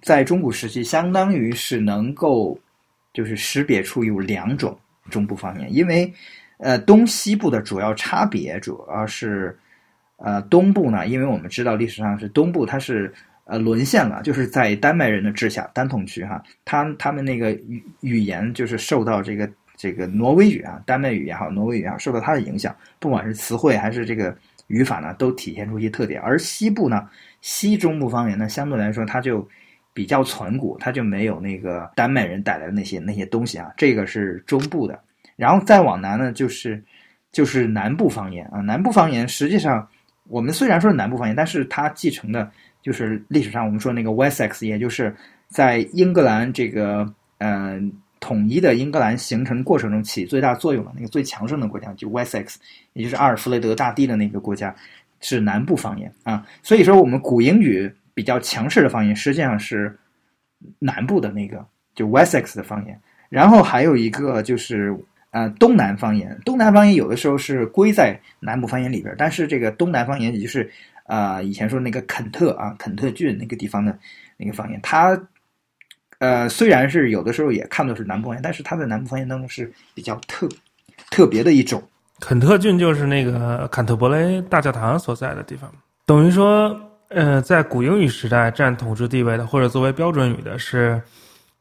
在中古时期，相当于是能够就是识别出有两种中部方言，因为呃东西部的主要差别主要是。呃，东部呢，因为我们知道历史上是东部，它是呃沦陷了，就是在丹麦人的治下，丹统区哈，他他们那个语语言就是受到这个这个挪威语啊，丹麦语也好，挪威语也好，受到它的影响，不管是词汇还是这个语法呢，都体现出一些特点。而西部呢，西中部方言呢，相对来说它就比较存古，它就没有那个丹麦人带来的那些那些东西啊，这个是中部的。然后再往南呢，就是就是南部方言啊，南部方言实际上。我们虽然说是南部方言，但是它继承的就是历史上我们说那个 Wessex，也就是在英格兰这个呃统一的英格兰形成过程中起最大作用的那个最强盛的国家，就 Wessex，也就是阿尔弗雷德大帝的那个国家，是南部方言啊。所以说，我们古英语比较强势的方言，实际上是南部的那个就 Wessex 的方言。然后还有一个就是。呃，东南方言，东南方言有的时候是归在南部方言里边，但是这个东南方言，也就是呃以前说那个肯特啊，肯特郡那个地方的那个方言，它呃虽然是有的时候也看作是南部方言，但是它在南部方言当中是比较特特别的一种。肯特郡就是那个坎特伯雷大教堂所在的地方，等于说，呃，在古英语时代占统治地位的或者作为标准语的是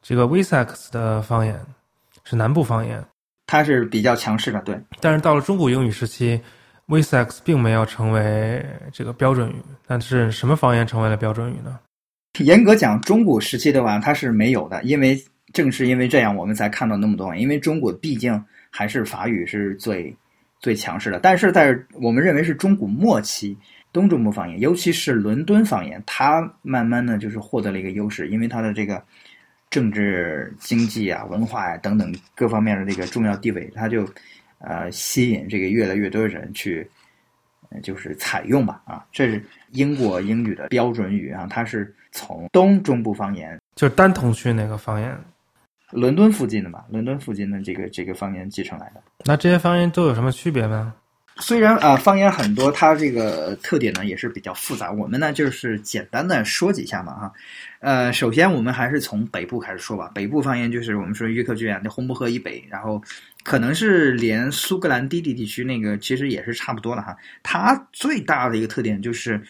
这个 Wessex 的方言，是南部方言。它是比较强势的，对。但是到了中古英语时期，Wessex 并没有成为这个标准语。但是什么方言成为了标准语呢？严格讲，中古时期的话，它是没有的。因为正是因为这样，我们才看到那么多。因为中国毕竟还是法语是最最强势的。但是在我们认为是中古末期，东中部方言，尤其是伦敦方言，它慢慢的就是获得了一个优势，因为它的这个。政治、经济啊、文化呀等等各方面的这个重要地位，它就呃吸引这个越来越多的人去，就是采用吧啊，这是英国英语的标准语啊，它是从东中部方言，就是丹同区那个方言，伦敦附近的嘛，伦敦附近的这个这个方言继承来的。那这些方言都有什么区别呢？虽然啊，方言很多，它这个特点呢也是比较复杂。我们呢就是简单的说几下嘛，哈。呃，首先我们还是从北部开始说吧。北部方言就是我们说约克郡啊，那红伯河以北，然后可能是连苏格兰低地地区那个其实也是差不多的哈。它最大的一个特点就是，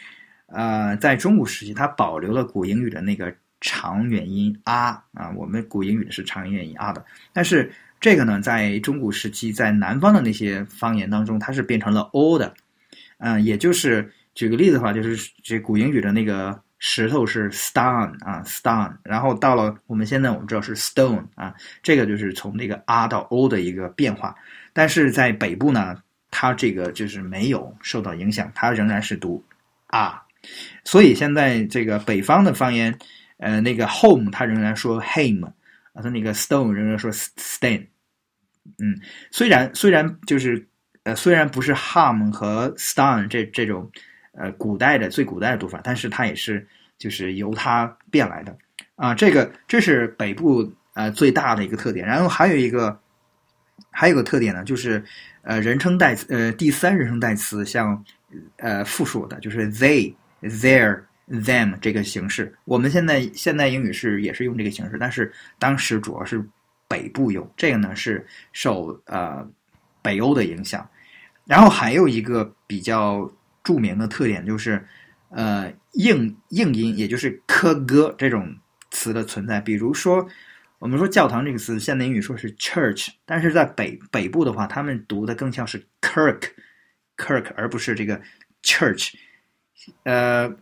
呃，在中古时期它保留了古英语的那个长元音啊啊，我们古英语是长元音啊的，但是。这个呢，在中古时期，在南方的那些方言当中，它是变成了 o 的，嗯，也就是举个例子的话，就是这古英语的那个石头是 stone 啊，stone，然后到了我们现在我们知道是 stone 啊，这个就是从那个 r 到 o 的一个变化。但是在北部呢，它这个就是没有受到影响，它仍然是读 r，所以现在这个北方的方言，呃，那个 home 它仍然说 hame。他那个 stone 仍然说 stain，嗯，虽然虽然就是呃虽然不是 harm 和 stone 这这种呃古代的最古代的读法，但是它也是就是由它变来的啊。这个这是北部呃最大的一个特点。然后还有一个还有个特点呢，就是呃人称代词呃第三人称代词像呃复数的，就是 they、their、them 这个形式。我们现在现代英语是也是用这个形式，但是当时主要是北部用这个呢，是受呃北欧的影响。然后还有一个比较著名的特点就是，呃，硬硬音，也就是科歌这种词的存在。比如说，我们说教堂这个词，现代英语说是 church，但是在北北部的话，他们读的更像是 kirk，kirk，而不是这个 church。呃，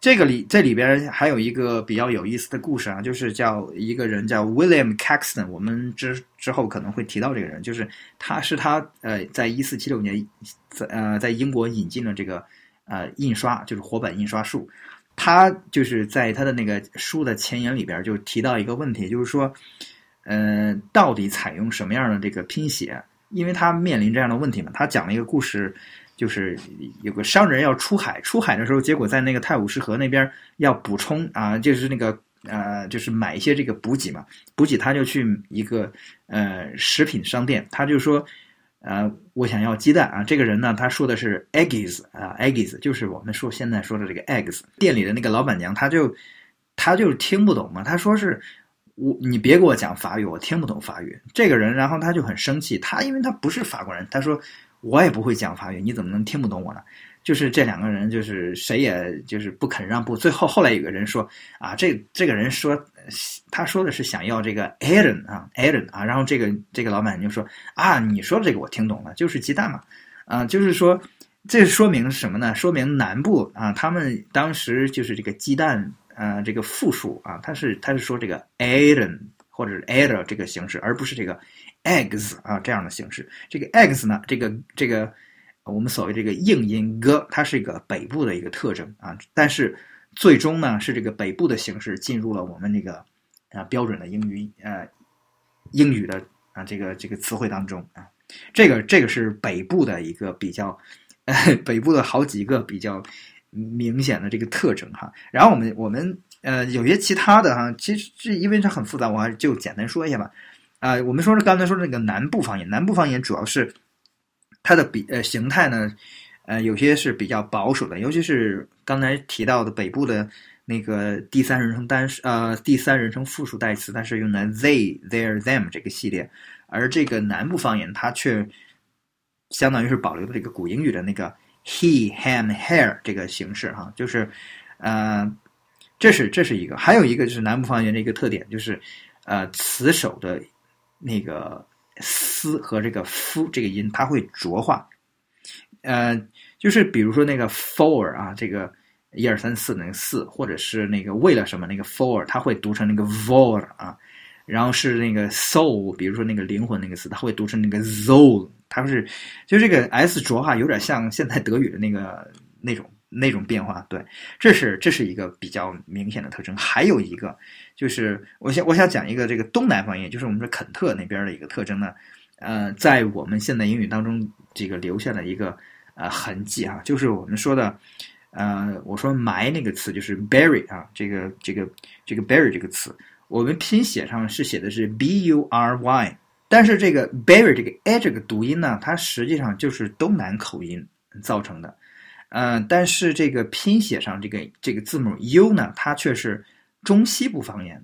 这个里这里边还有一个比较有意思的故事啊，就是叫一个人叫 William Caxton，我们之之后可能会提到这个人，就是他是他呃在一四七六年在呃在英国引进了这个呃印刷，就是活版印刷术。他就是在他的那个书的前言里边就提到一个问题，就是说，呃，到底采用什么样的这个拼写？因为他面临这样的问题嘛。他讲了一个故事，就是有个商人要出海，出海的时候，结果在那个泰晤士河那边要补充啊，就是那个呃，就是买一些这个补给嘛。补给他就去一个呃食品商店，他就说。呃，我想要鸡蛋啊！这个人呢，他说的是 eggs 啊，eggs 就是我们说现在说的这个 eggs。店里的那个老板娘，她就她就听不懂嘛，她说是我你别给我讲法语，我听不懂法语。这个人，然后他就很生气，他因为他不是法国人，他说我也不会讲法语，你怎么能听不懂我呢？就是这两个人，就是谁也就是不肯让步。最后后来有个人说啊，这这个人说他说的是想要这个 Aaron 啊 Aaron 啊，然后这个这个老板就说啊，你说的这个我听懂了，就是鸡蛋嘛啊，就是说这说明什么呢？说明南部啊，他们当时就是这个鸡蛋啊，这个复数啊，他是他是说这个 Aaron 或者是 Ada 这个形式，而不是这个 eggs 啊这样的形式。这个 eggs 呢，这个这个。我们所谓这个硬音 g，它是一个北部的一个特征啊，但是最终呢是这个北部的形式进入了我们那个啊标准的英语呃英语的啊这个这个词汇当中啊，这个这个是北部的一个比较呃 北部的好几个比较明显的这个特征哈。然后我们我们呃有些其他的哈，其实这因为它很复杂，我还是就简单说一下吧。啊，我们说是刚才说的那个南部方言，南部方言主要是。它的比呃形态呢，呃有些是比较保守的，尤其是刚才提到的北部的那个第三人称单呃第三人称复数代词，它是用的 they、their、them 这个系列，而这个南部方言它却相当于是保留了这个古英语的那个 he、him、her 这个形式哈，就是呃这是这是一个，还有一个就是南部方言的一个特点，就是呃词首的那个。斯和这个夫这个音，它会浊化，呃，就是比如说那个 for 啊，这个一二三四那个四，或者是那个为了什么那个 for，它会读成那个 vor 啊，然后是那个 soul，比如说那个灵魂那个词，它会读成那个 soul，它是就这个 s 浊化有点像现在德语的那个那种那种变化，对，这是这是一个比较明显的特征，还有一个。就是我想我想讲一个这个东南方言，就是我们说肯特那边的一个特征呢，呃，在我们现代英语当中这个留下了一个呃痕迹啊，就是我们说的呃，我说埋那个词就是 bury 啊，这个这个这个 bury 这个词，我们拼写上是写的是 b u r y，但是这个 bury 这个 a 这个读音呢，它实际上就是东南口音造成的，呃，但是这个拼写上这个这个字母 u 呢，它却是。中西部方言，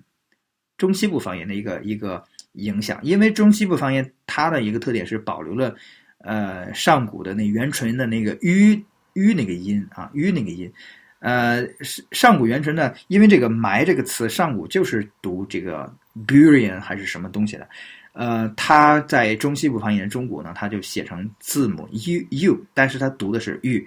中西部方言的一个一个影响，因为中西部方言它的一个特点是保留了呃上古的那元唇的那个 u u 那个音啊 u 那个音，呃上古元唇呢，因为这个埋这个词上古就是读这个 burian 还是什么东西的，呃，它在中西部方言中古呢，它就写成字母 u u，但是它读的是 u。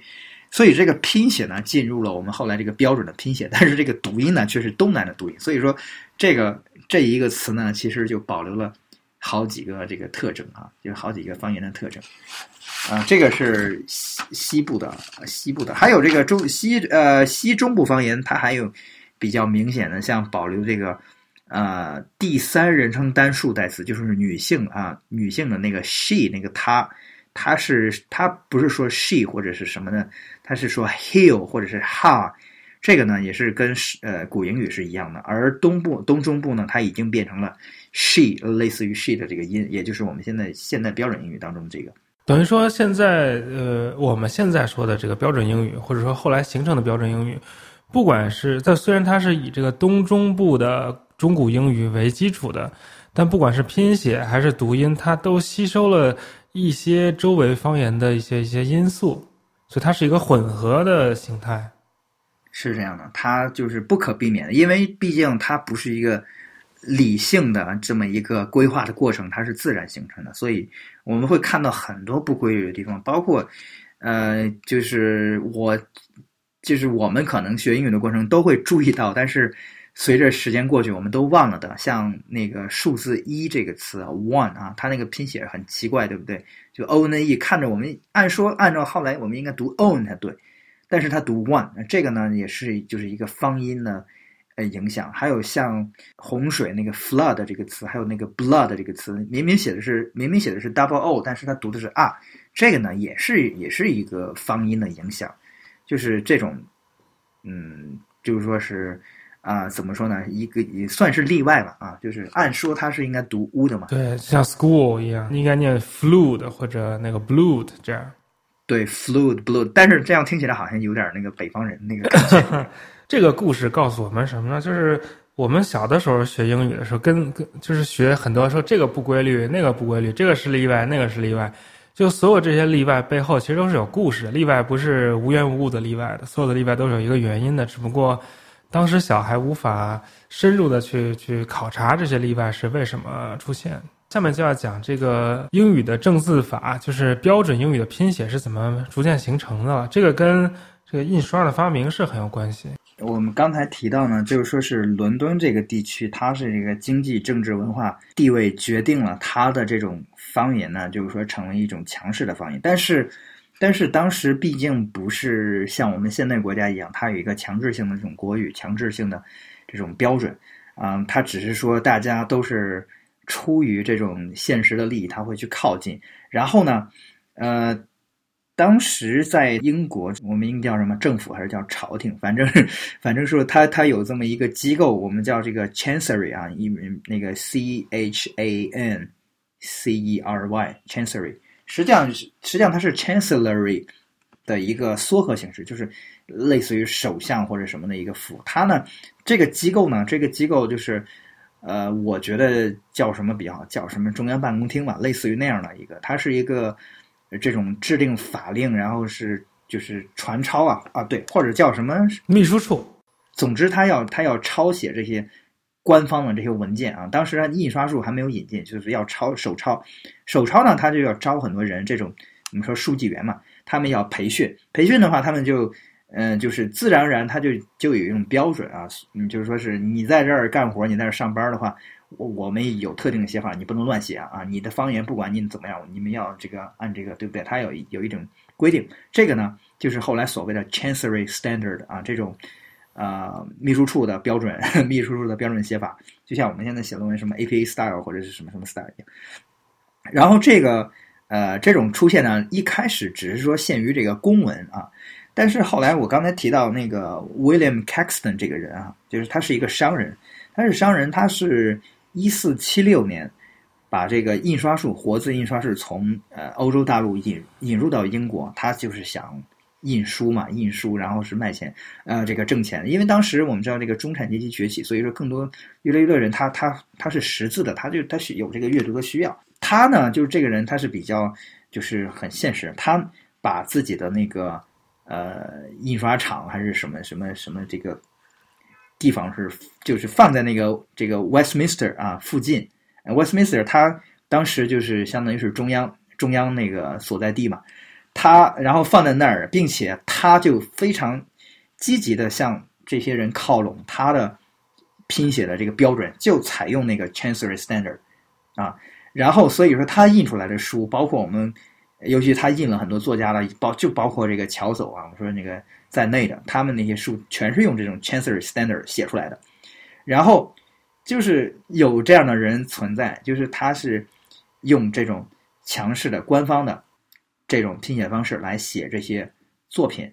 所以这个拼写呢，进入了我们后来这个标准的拼写，但是这个读音呢，却是东南的读音。所以说，这个这一个词呢，其实就保留了好几个这个特征啊，就好几个方言的特征。啊，这个是西西部的，西部的，还有这个中西呃西中部方言，它还有比较明显的，像保留这个呃第三人称单数代词，就是女性啊，女性的那个 she 那个她。它是它不是说 she 或者是什么呢？它是说 he 或者是 ha，这个呢也是跟呃古英语是一样的。而东部东中部呢，它已经变成了 she，类似于 she 的这个音，也就是我们现在现在标准英语当中的这个。等于说现在呃，我们现在说的这个标准英语，或者说后来形成的标准英语，不管是在虽然它是以这个东中部的中古英语为基础的，但不管是拼写还是读音，它都吸收了一些周围方言的一些一些因素，所以它是一个混合的形态。是这样的，它就是不可避免的，因为毕竟它不是一个理性的这么一个规划的过程，它是自然形成的，所以我们会看到很多不规律的地方，包括呃，就是我就是我们可能学英语的过程都会注意到，但是随着时间过去，我们都忘了的，像那个数字一这个词 one 啊，它那个拼写很奇怪，对不对？就 o n e，看着我们按说按照后来我们应该读 own 才对。但是它读 one，这个呢也是就是一个方音的呃影响。还有像洪水那个 flood 这个词，还有那个 blood 这个词，明明写的是明明写的是 double o，但是它读的是 r，这个呢也是也是一个方音的影响。就是这种，嗯，就是说是啊，怎么说呢？一个也算是例外吧啊，就是按说它是应该读 u 的嘛。对，像 school 一样，应该念 fluid 或者那个 blued 这样。对，fluid blue，但是这样听起来好像有点那个北方人那个感觉。这个故事告诉我们什么呢？就是我们小的时候学英语的时候，跟跟就是学很多说这个不规律，那个不规律，这个是例外，那个是例外。就所有这些例外背后，其实都是有故事的。例外不是无缘无故的例外的，所有的例外都是有一个原因的。只不过当时小孩无法深入的去去考察这些例外是为什么出现。下面就要讲这个英语的正字法，就是标准英语的拼写是怎么逐渐形成的。这个跟这个印刷的发明是很有关系。我们刚才提到呢，就是说是伦敦这个地区，它是一个经济、政治、文化地位决定了它的这种方言呢，就是说成为一种强势的方言。但是，但是当时毕竟不是像我们现代国家一样，它有一个强制性的这种国语、强制性的这种标准。嗯，它只是说大家都是。出于这种现实的利益，他会去靠近。然后呢，呃，当时在英国，我们应该叫什么政府还是叫朝廷？反正，反正说他他有这么一个机构，我们叫这个 chancery 啊，一那个 c h a n c e r y chancery，实际上实际上它是 chancellery 的一个缩合形式，就是类似于首相或者什么的一个府。它呢，这个机构呢，这个机构就是。呃，我觉得叫什么比较好？叫什么中央办公厅吧，类似于那样的一个，它是一个这种制定法令，然后是就是传抄啊啊，对，或者叫什么秘书处。总之，他要他要抄写这些官方的这些文件啊。当时印刷术还没有引进，就是要抄手抄。手抄呢，他就要招很多人，这种我们说书记员嘛，他们要培训。培训的话，他们就。嗯，就是自然而然，他就就有一种标准啊，嗯，就是说是你在这儿干活，你在这儿上班的话，我我们有特定的写法，你不能乱写啊啊！你的方言不管你怎么样，你们要这个按这个，对不对？他有有一种规定，这个呢，就是后来所谓的 Chancery Standard 啊，这种啊秘书处的标准，秘书处的标准写法，就像我们现在写论文什么 APA Style 或者是什么什么 Style 一样。然后这个呃这种出现呢，一开始只是说限于这个公文啊。但是后来我刚才提到那个 William Caxton 这个人啊，就是他是一个商人，他是商人，他是一四七六年把这个印刷术活字印刷术从呃欧洲大陆引引入到英国，他就是想印书嘛，印书然后是卖钱，呃，这个挣钱。因为当时我们知道这个中产阶级崛起，所以说更多越来越多人他他他是识字的，他就他是有这个阅读的需要。他呢，就是这个人，他是比较就是很现实，他把自己的那个。呃，印刷厂还是什么什么什么这个地方是，就是放在那个这个 Westminster 啊附近。Westminster 他当时就是相当于是中央中央那个所在地嘛，他然后放在那儿，并且他就非常积极的向这些人靠拢，他的拼写的这个标准就采用那个 Chancery Standard 啊，然后所以说他印出来的书，包括我们。尤其他印了很多作家的，包就包括这个乔叟啊，我说那个在内的，他们那些书全是用这种 Chancery Standard 写出来的。然后就是有这样的人存在，就是他是用这种强势的官方的这种拼写方式来写这些作品。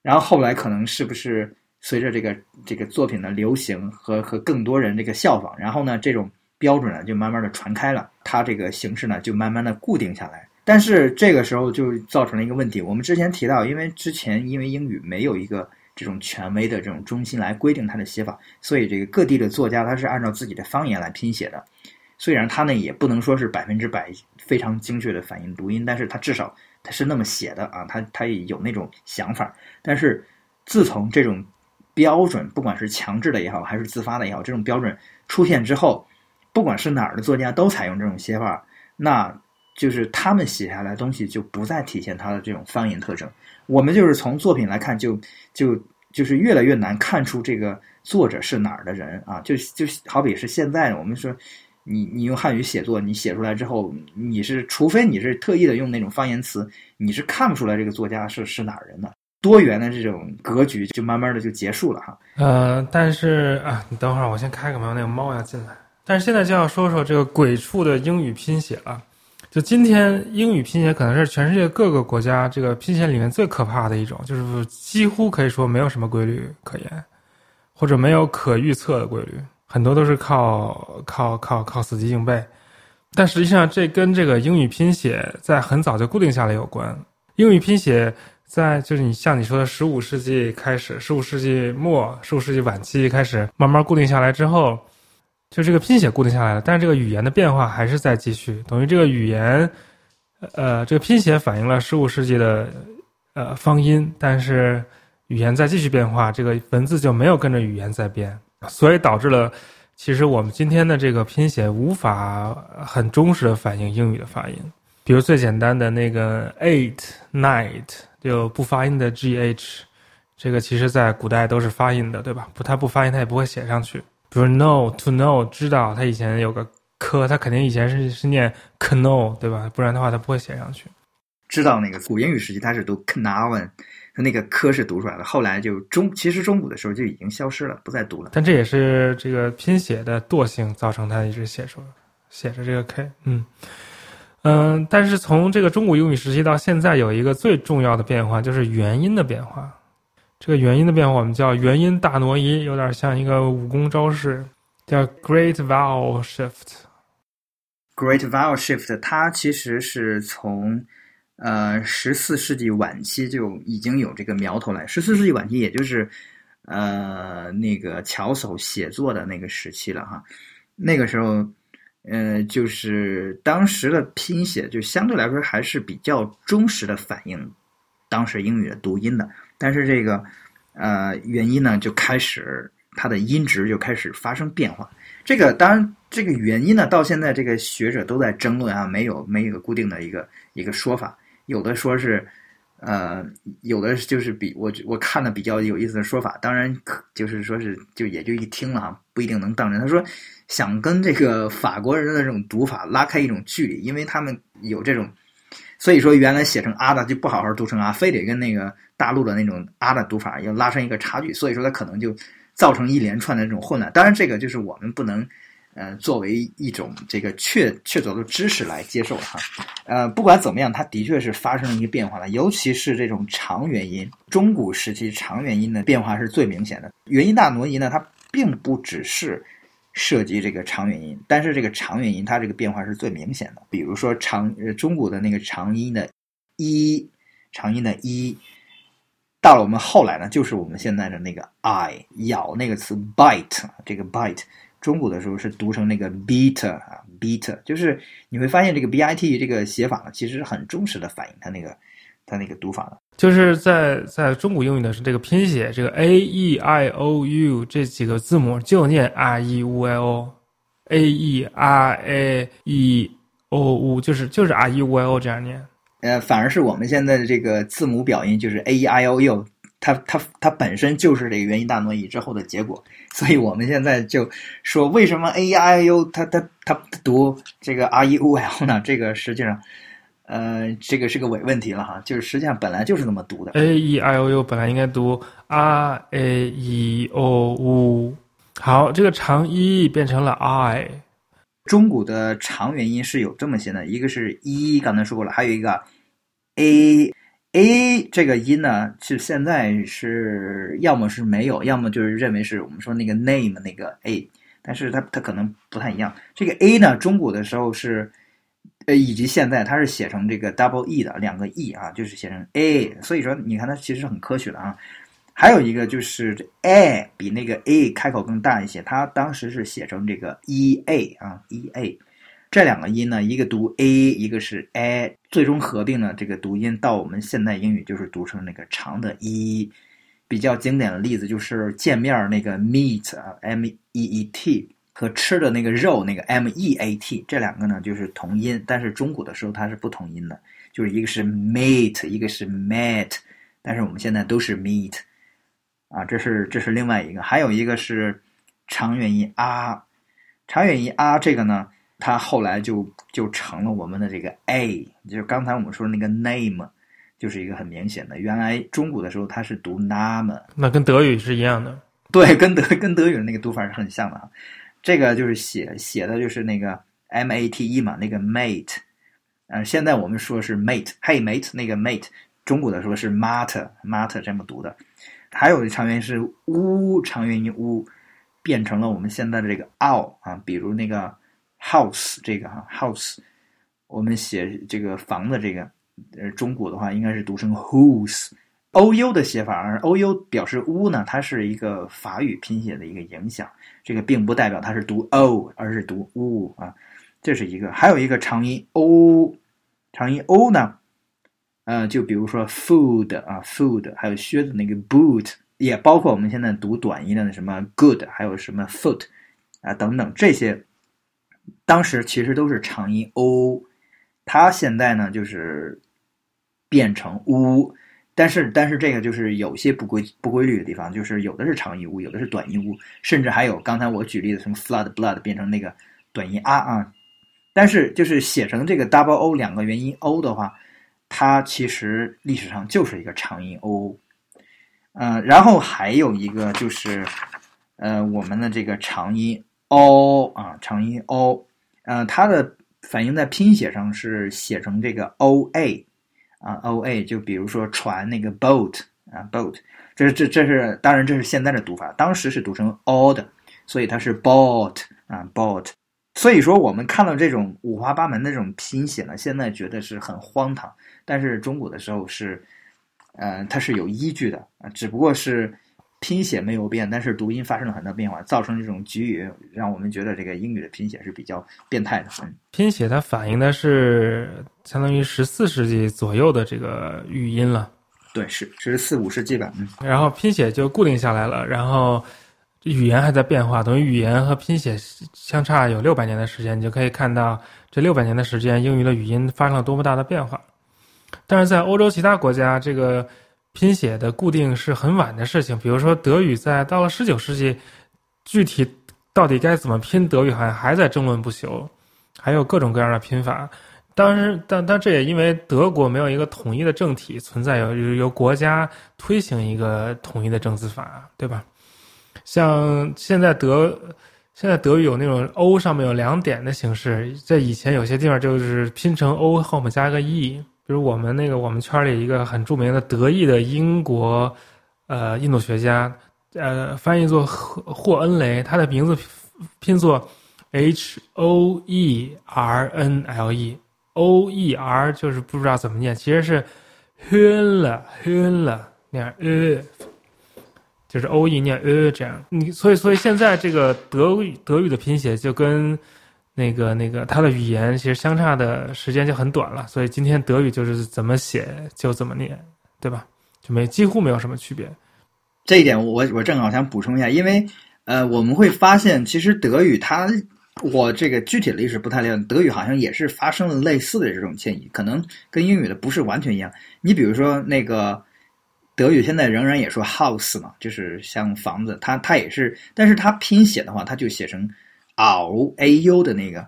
然后后来可能是不是随着这个这个作品的流行和和更多人这个效仿，然后呢这种标准呢就慢慢的传开了，它这个形式呢就慢慢的固定下来。但是这个时候就造成了一个问题。我们之前提到，因为之前因为英语没有一个这种权威的这种中心来规定它的写法，所以这个各地的作家他是按照自己的方言来拼写的。虽然他呢也不能说是百分之百非常精确的反映读音，但是他至少他是那么写的啊，他他也有那种想法。但是自从这种标准，不管是强制的也好，还是自发的也好，这种标准出现之后，不管是哪儿的作家都采用这种写法，那就是他们写下来的东西就不再体现他的这种方言特征。我们就是从作品来看，就就就是越来越难看出这个作者是哪儿的人啊，就就好比是现在我们说。你你用汉语写作，你写出来之后，你是除非你是特意的用那种方言词，你是看不出来这个作家是是哪人的。多元的这种格局就慢慢的就结束了哈。呃，但是啊，你等会儿，我先开个门，那个猫要进来。但是现在就要说说这个鬼畜的英语拼写了。就今天英语拼写可能是全世界各个国家这个拼写里面最可怕的一种，就是几乎可以说没有什么规律可言，或者没有可预测的规律。很多都是靠靠靠靠死记硬背，但实际上这跟这个英语拼写在很早就固定下来有关。英语拼写在就是你像你说的十五世纪开始，十五世纪末、十五世纪晚期开始慢慢固定下来之后，就这个拼写固定下来了，但是这个语言的变化还是在继续。等于这个语言，呃，这个拼写反映了十五世纪的呃方音，但是语言在继续变化，这个文字就没有跟着语言在变。所以导致了，其实我们今天的这个拼写无法很忠实的反映英语的发音。比如最简单的那个 eight night 就不发音的 gh，这个其实在古代都是发音的，对吧？不，它不发音，它也不会写上去。比如 know to know 知道，它以前有个科，它肯定以前是是念 know，对吧？不然的话它不会写上去。知道那个古英语时期它是读 knawen。他那个科是读出来的，后来就中，其实中古的时候就已经消失了，不再读了。但这也是这个拼写的惰性造成他一直写出写着这个 k，嗯嗯。但是从这个中古英语时期到现在，有一个最重要的变化，就是元音的变化。这个元音的变化，我们叫元音大挪移，有点像一个武功招式，叫 Great Vowel Shift。Great Vowel Shift，它其实是从。呃，十四世纪晚期就已经有这个苗头了。十四世纪晚期，也就是呃那个巧手写作的那个时期了哈。那个时候，呃，就是当时的拼写就相对来说还是比较忠实的反映当时英语的读音的。但是这个呃原因呢，就开始它的音值就开始发生变化。这个当然，这个原因呢，到现在这个学者都在争论啊，没有没有一个固定的一个一个说法。有的说是，呃，有的就是比我我看的比较有意思的说法，当然可就是说是就也就一听了哈，不一定能当真。他说想跟这个法国人的这种读法拉开一种距离，因为他们有这种，所以说原来写成阿的就不好好读成啊，非得跟那个大陆的那种阿的读法要拉上一个差距，所以说他可能就造成一连串的这种混乱。当然这个就是我们不能。呃，作为一种这个确确凿的知识来接受哈，呃，不管怎么样，它的确是发生了一个变化了，尤其是这种长元音，中古时期长元音的变化是最明显的。元音大挪移呢，它并不只是涉及这个长元音，但是这个长元音它这个变化是最明显的。比如说长呃中古的那个长音的一，长音的一，到了我们后来呢，就是我们现在的那个 i 咬那个词 bite 这个 bite。中古的时候是读成那个 beta 啊，beta，就是你会发现这个 bit 这个写法呢，其实是很忠实的反映它那个它那个读法的。就是在在中古英语的是这个拼写，这个 a e i o u 这几个字母就念 r e u i o，a e r a e o u 就是就是 r e u i o 这样念。呃，反而是我们现在的这个字母表音就是 a e i o u。它它它本身就是这个元音大挪移之后的结果，所以我们现在就说为什么 a i u 它它它读这个 r e u l 呢？这个实际上，呃，这个是个伪问题了哈，就是实际上本来就是那么读的。a e i o u 本来应该读 r a e o u，好，这个长 e 变成了 i。中古的长元音是有这么些的，一个是一，刚才说过了，还有一个 a。A 这个音呢，是现在是要么是没有，要么就是认为是我们说那个 name 那个 a，但是它它可能不太一样。这个 a 呢，中古的时候是呃，以及现在它是写成这个 double e 的两个 e 啊，就是写成 a，所以说你看它其实很科学的啊。还有一个就是这 a 比那个 a 开口更大一些，它当时是写成这个 e a 啊 e a，这两个音呢，一个读 a，一个是 a，最终合并呢，这个读音到我们现代英语就是读成那个长的 e。比较经典的例子就是见面那个 meet 啊 m e e t 和吃的那个肉那个 m e a t 这两个呢就是同音，但是中古的时候它是不同音的，就是一个是 meet，一个是 met，但是我们现在都是 meet 啊，这是这是另外一个，还有一个是长元音啊，长元音啊，这个呢，它后来就就成了我们的这个 a，就是刚才我们说的那个 name。就是一个很明显的，原来中古的时候它是读 name，那跟德语是一样的。对，跟德跟德语的那个读法是很像的啊。这个就是写写的就是那个 m a t e 嘛，那个 mate。嗯，现在我们说是 mate，hey mate，那个 mate，中古的时候是 mater，mater 这么读的。还有长元音是 u，长元音 u 变成了我们现在的这个 o 啊，比如那个 house 这个哈 house，我们写这个房子这个。呃，中古的话应该是读成 whose，o u 的写法，而 o u 表示屋呢，它是一个法语拼写的一个影响，这个并不代表它是读 o，而是读 u 啊，这是一个。还有一个长音 o，长音 o 呢，呃，就比如说 food 啊，food，还有靴子那个 boot，也包括我们现在读短音的什么 good，还有什么 foot 啊等等这些，当时其实都是长音 o，它现在呢就是。变成 u，，但是但是这个就是有些不规不规律的地方，就是有的是长音 u，，有的是短音 u，，甚至还有刚才我举例的什么 flood blood 变成那个短音啊啊，但是就是写成这个 double o 两个元音 o 的话，它其实历史上就是一个长音 o，嗯，然后还有一个就是呃我们的这个长音 o 啊长音 o，呃它的反映在拼写上是写成这个 o a。啊，o a 就比如说船那个 boat 啊，boat，这这这是当然这是现在的读法，当时是读成 o 的，所以它是 boat 啊，boat。所以说我们看到这种五花八门的这种拼写呢，现在觉得是很荒唐，但是中古的时候是，呃，它是有依据的啊，只不过是。拼写没有变，但是读音发生了很大变化，造成这种局语，让我们觉得这个英语的拼写是比较变态的。拼写它反映的是相当于十四世纪左右的这个语音了。对，是十四五世纪吧。嗯。然后拼写就固定下来了，然后语言还在变化，等于语言和拼写相差有六百年的时间，你就可以看到这六百年的时间，英语的语音发生了多么大的变化。但是在欧洲其他国家，这个。拼写的固定是很晚的事情，比如说德语在到了十九世纪，具体到底该怎么拼德语，好像还在争论不休，还有各种各样的拼法。当然，但但这也因为德国没有一个统一的政体存在，有由国家推行一个统一的正字法，对吧？像现在德现在德语有那种 o 上面有两点的形式，在以前有些地方就是拼成 o 后面加个 e。就是我们那个我们圈里一个很著名的德裔的英国，呃，印度学家，呃，翻译作霍霍恩雷，他的名字拼作 H O E R N L E，O E R 就是不知道怎么念，其实是 Hun 了 Hun 了那样呃，就是 O E 念呃这样，你所以所以现在这个德语德语的拼写就跟。那个那个，它的语言其实相差的时间就很短了，所以今天德语就是怎么写就怎么念，对吧？就没几乎没有什么区别。这一点我我正好想补充一下，因为呃，我们会发现其实德语它，我这个具体的历史不太了解，德语好像也是发生了类似的这种迁移，可能跟英语的不是完全一样。你比如说那个德语现在仍然也说 house 嘛，就是像房子，它它也是，但是它拼写的话，它就写成。嗷 a u 的那个，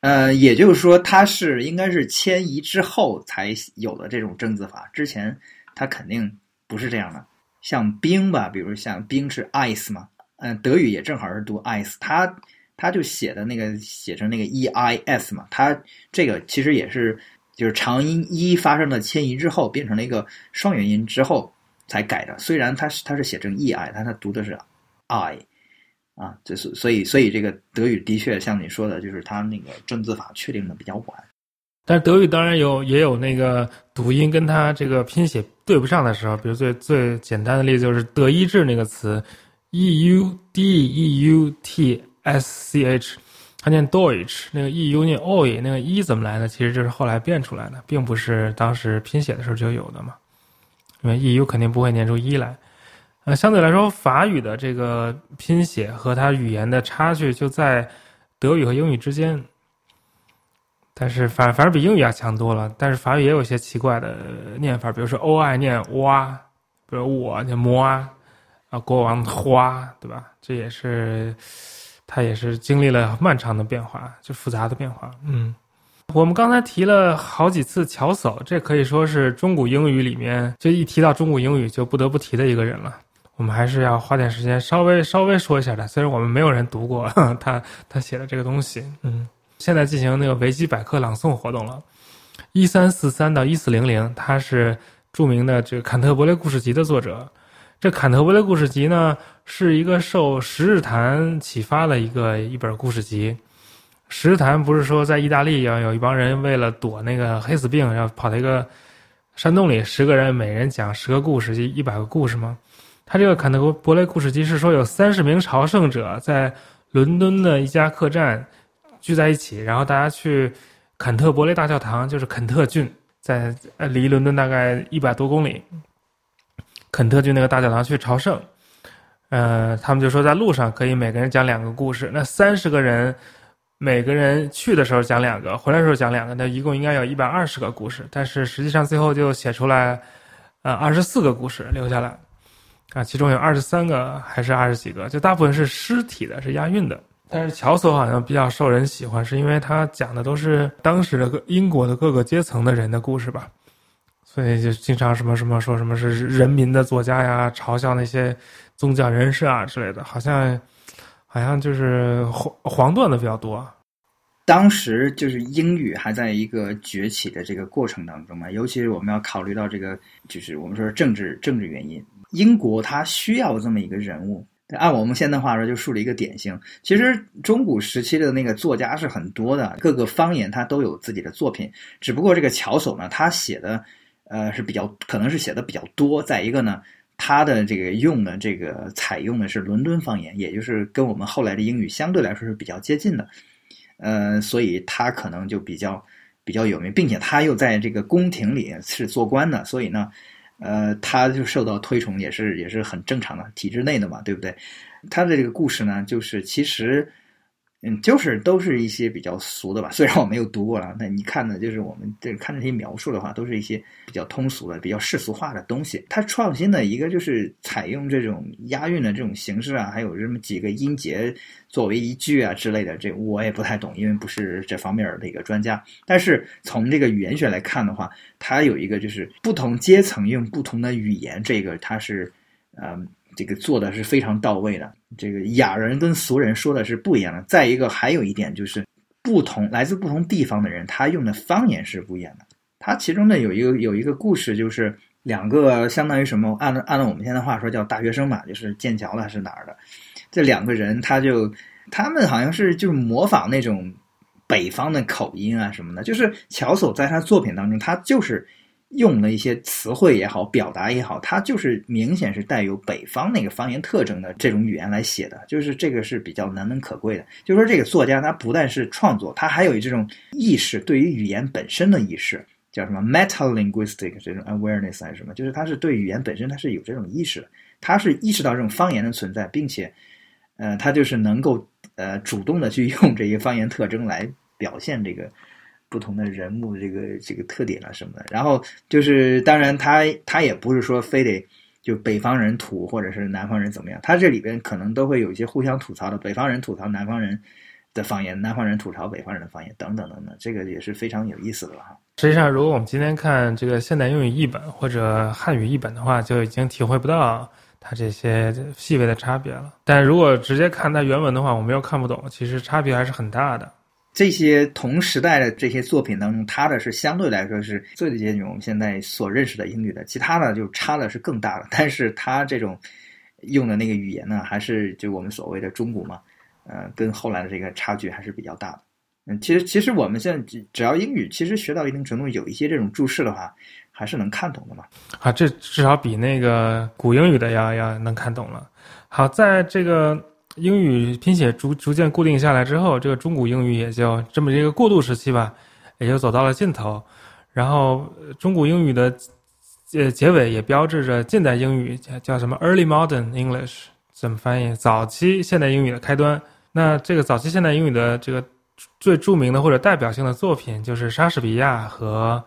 呃，也就是说，它是应该是迁移之后才有的这种正字法，之前它肯定不是这样的。像冰吧，比如像冰是 ice 嘛，嗯，德语也正好是读 ice，它它就写的那个写成那个 e i s 嘛，它这个其实也是就是长音一发生了迁移之后，变成了一个双元音之后才改的。虽然它是它是写成 e i，但它读的是 i。啊，这是所以，所以这个德语的确像你说的，就是它那个正字法确定的比较晚。但是德语当然有也有那个读音跟它这个拼写对不上的时候，比如最最简单的例子就是德意志那个词，e u d e u t s c h，它念 Deutsch，那个 e u 念 oi，那个一怎么来的？其实就是后来变出来的，并不是当时拼写的时候就有的嘛。因为 e u 肯定不会念出一来。呃，相对来说，法语的这个拼写和它语言的差距就在德语和英语之间。但是反反而比英语要强多了。但是法语也有些奇怪的念法，比如说 o i 念哇，比如我念摸啊，啊国王花，对吧？这也是它也是经历了漫长的变化，就复杂的变化。嗯，我们刚才提了好几次乔叟，这可以说是中古英语里面就一提到中古英语就不得不提的一个人了。我们还是要花点时间稍微稍微说一下的，虽然我们没有人读过 他他写的这个东西，嗯。现在进行那个维基百科朗诵活动了，一三四三到一四零零，他是著名的这个《坎特伯雷故事集》的作者。这《坎特伯雷故事集》呢，是一个受《十日谈》启发的一个一本故事集。《十日谈》不是说在意大利要有一帮人为了躲那个黑死病，要跑到一个山洞里，十个人每人讲十个故事，就一百个故事吗？他这个《坎特伯雷故事集》是说有三十名朝圣者在伦敦的一家客栈。聚在一起，然后大家去肯特伯雷大教堂，就是肯特郡，在呃离伦敦大概一百多公里。肯特郡那个大教堂去朝圣，呃，他们就说在路上可以每个人讲两个故事。那三十个人，每个人去的时候讲两个，回来的时候讲两个，那一共应该有一百二十个故事。但是实际上最后就写出来，呃，二十四个故事留下来，啊，其中有二十三个还是二十几个，就大部分是尸体的，是押韵的。但是乔叟好像比较受人喜欢，是因为他讲的都是当时的各英国的各个阶层的人的故事吧，所以就经常什么什么说什么是人民的作家呀，嘲笑那些宗教人士啊之类的，好像好像就是黄黄段子比较多。当时就是英语还在一个崛起的这个过程当中嘛，尤其是我们要考虑到这个，就是我们说政治政治原因，英国它需要这么一个人物。按我们现代话说，就树立一个典型。其实中古时期的那个作家是很多的，各个方言他都有自己的作品。只不过这个乔叟呢，他写的呃是比较，可能是写的比较多。再一个呢，他的这个用的这个采用的是伦敦方言，也就是跟我们后来的英语相对来说是比较接近的。呃，所以他可能就比较比较有名，并且他又在这个宫廷里是做官的，所以呢。呃，他就受到推崇，也是也是很正常的，体制内的嘛，对不对？他的这个故事呢，就是其实。嗯，就是都是一些比较俗的吧。虽然我没有读过了，那你看的，就是我们这看这些描述的话，都是一些比较通俗的、比较世俗化的东西。它创新的一个就是采用这种押韵的这种形式啊，还有这么几个音节作为一句啊之类的。这我也不太懂，因为不是这方面的一个专家。但是从这个语言学来看的话，它有一个就是不同阶层用不同的语言，这个它是嗯。这个做的是非常到位的。这个雅人跟俗人说的是不一样的。再一个，还有一点就是，不同来自不同地方的人，他用的方言是不一样的。他其中呢有一个有一个故事，就是两个相当于什么，按按照我们现在话说叫大学生嘛，就是剑桥的是哪儿的？这两个人他就他们好像是就是模仿那种北方的口音啊什么的。就是乔叟在他作品当中，他就是。用了一些词汇也好，表达也好，它就是明显是带有北方那个方言特征的这种语言来写的，就是这个是比较难能可贵的。就说这个作家他不但是创作，他还有这种意识，对于语言本身的意识，叫什么 metalinguistic 这种 awareness 还是什么？就是他是对语言本身他是有这种意识的，他是意识到这种方言的存在，并且，呃，他就是能够呃主动的去用这些方言特征来表现这个。不同的人物这个这个特点啊什么的，然后就是当然他他也不是说非得就北方人土或者是南方人怎么样，他这里边可能都会有一些互相吐槽的，北方人吐槽南方人的方言，南方人吐槽北方人的方言等等等等，这个也是非常有意思的了哈。实际上，如果我们今天看这个现代英语译本或者汉语译本的话，就已经体会不到它这些细微的差别了。但如果直接看它原文的话，我们又看不懂，其实差别还是很大的。这些同时代的这些作品当中，他的是相对来说是最接近我们现在所认识的英语的，其他的就差的是更大的。但是他这种用的那个语言呢，还是就我们所谓的中古嘛，呃，跟后来的这个差距还是比较大的。嗯，其实其实我们现在只只要英语，其实学到一定程度，有一些这种注释的话，还是能看懂的嘛。啊，这至少比那个古英语的要要能看懂了。好，在这个英语拼写逐逐渐固定下来之后，这个中古英语也就这么一个过渡时期吧，也就走到了尽头。然后中古英语的呃结尾也标志着近代英语叫叫什么 Early Modern English 怎么翻译？早期现代英语的开端。那这个早期现代英语的这个。最著名的或者代表性的作品就是莎士比亚和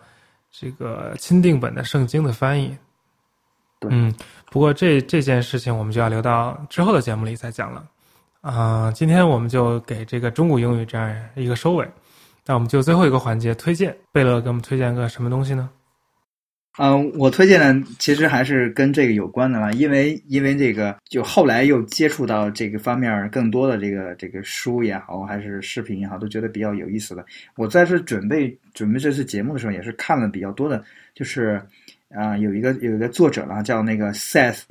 这个钦定本的圣经的翻译。嗯，不过这这件事情我们就要留到之后的节目里再讲了。啊，今天我们就给这个中古英语这样一个收尾。那我们就最后一个环节推荐，贝勒给我们推荐个什么东西呢？嗯，我推荐的其实还是跟这个有关的啦，因为因为这个就后来又接触到这个方面更多的这个这个书也好，还是视频也好，都觉得比较有意思的。我在这准备准备这次节目的时候，也是看了比较多的，就是啊，有一个有一个作者啦，叫那个 Seth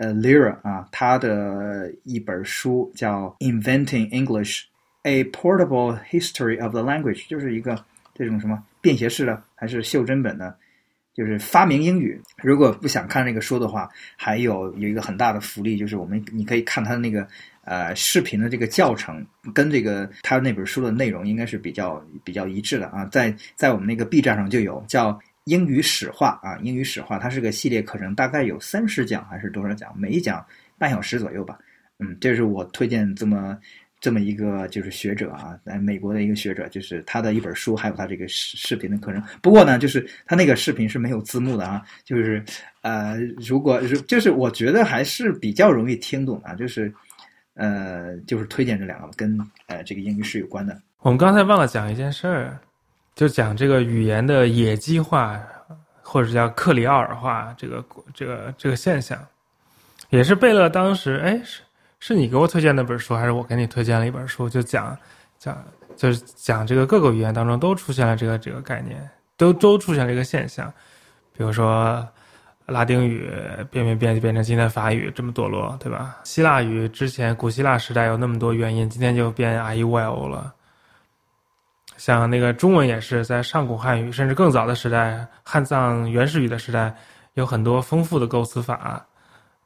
呃 Lira 啊，他的一本书叫《Inventing English: A Portable History of the Language》，就是一个这种什么便携式的还是袖珍本的。就是发明英语。如果不想看那个书的话，还有有一个很大的福利，就是我们你可以看他的那个呃视频的这个教程，跟这个他那本书的内容应该是比较比较一致的啊。在在我们那个 B 站上就有叫英语史话啊，英语史话，它是个系列课程，大概有三十讲还是多少讲？每一讲半小时左右吧。嗯，这是我推荐这么。这么一个就是学者啊，在美国的一个学者，就是他的一本书，还有他这个视视频的课程。不过呢，就是他那个视频是没有字幕的啊，就是呃，如果就是我觉得还是比较容易听懂啊，就是呃，就是推荐这两个跟呃这个英语史有关的。我们刚才忘了讲一件事儿，就讲这个语言的野鸡化，或者叫克里奥尔化这个这个这个现象，也是贝勒当时哎是。是你给我推荐那本书，还是我给你推荐了一本书？就讲讲，就是讲这个各个语言当中都出现了这个这个概念，都都出现了一个现象。比如说，拉丁语变变变就变成今天法语这么堕落，对吧？希腊语之前古希腊时代有那么多原因，今天就变 IEO 了。像那个中文也是在上古汉语甚至更早的时代，汉藏原始语的时代，有很多丰富的构词法。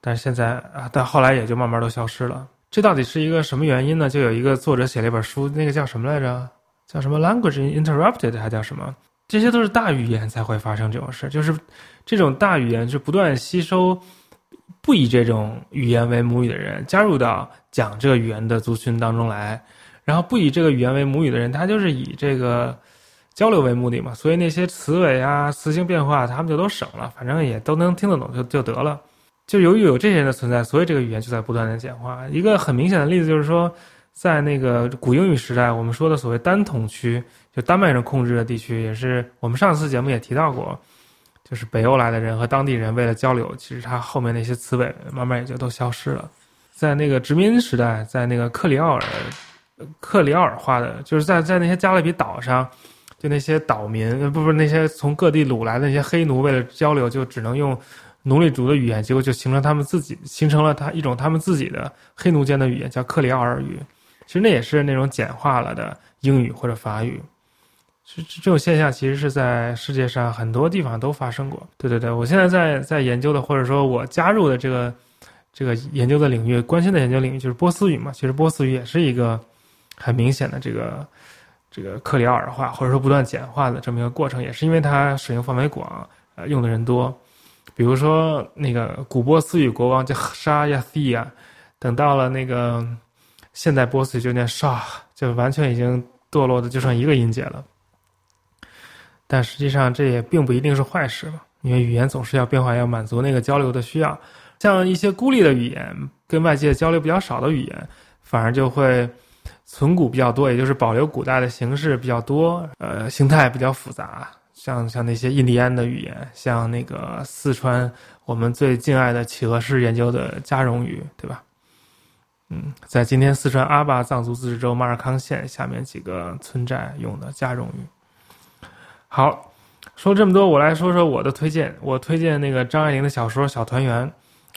但是现在啊，但后来也就慢慢都消失了。这到底是一个什么原因呢？就有一个作者写了一本书，那个叫什么来着？叫什么 “Language Interrupted” 还叫什么？这些都是大语言才会发生这种事，就是这种大语言是不断吸收不以这种语言为母语的人加入到讲这个语言的族群当中来，然后不以这个语言为母语的人，他就是以这个交流为目的嘛，所以那些词尾啊、词性变化，他们就都省了，反正也都能听得懂就就得了。就由于有这些人的存在，所以这个语言就在不断的简化。一个很明显的例子就是说，在那个古英语时代，我们说的所谓单统区，就丹麦人控制的地区，也是我们上次节目也提到过，就是北欧来的人和当地人为了交流，其实他后面那些词尾慢慢也就都消失了。在那个殖民时代，在那个克里奥尔克里奥尔化的，就是在在那些加勒比岛上，就那些岛民，不不，那些从各地掳来的那些黑奴，为了交流，就只能用。奴隶主的语言，结果就形成他们自己形成了他一种他们自己的黑奴间的语言，叫克里奥尔语。其实那也是那种简化了的英语或者法语。这这种现象其实是在世界上很多地方都发生过。对对对，我现在在在研究的，或者说我加入的这个这个研究的领域，关心的研究领域就是波斯语嘛。其实波斯语也是一个很明显的这个这个克里奥尔化，或者说不断简化的这么一个过程，也是因为它使用范围广，呃，用的人多。比如说，那个古波斯语国王叫沙亚西亚，等到了那个现代波斯语就念沙，就完全已经堕落的就剩一个音节了。但实际上这也并不一定是坏事嘛，因为语言总是要变化，要满足那个交流的需要。像一些孤立的语言，跟外界交流比较少的语言，反而就会存古比较多，也就是保留古代的形式比较多，呃，形态比较复杂。像像那些印第安的语言，像那个四川我们最敬爱的企鹅师研究的加绒语，对吧？嗯，在今天四川阿坝藏族自治州马尔康县下面几个村寨用的加绒语。好，说这么多，我来说说我的推荐。我推荐那个张爱玲的小说《小团圆》，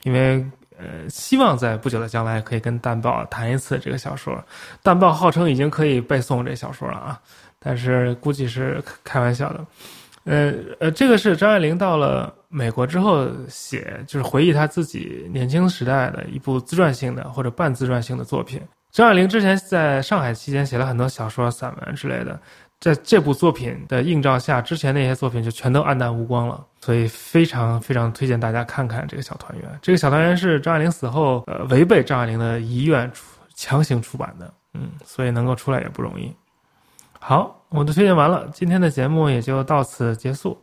因为呃，希望在不久的将来可以跟淡豹谈一次这个小说。淡豹号称已经可以背诵这小说了啊，但是估计是开玩笑的。呃呃，这个是张爱玲到了美国之后写，就是回忆她自己年轻时代的一部自传性的或者半自传性的作品。张爱玲之前在上海期间写了很多小说、散文之类的。在这部作品的映照下，之前那些作品就全都黯淡无光了，所以非常非常推荐大家看看这个小团圆。这个小团圆是张爱玲死后，呃，违背张爱玲的遗愿出强行出版的，嗯，所以能够出来也不容易。好，我的推荐完了，今天的节目也就到此结束，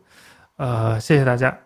呃，谢谢大家。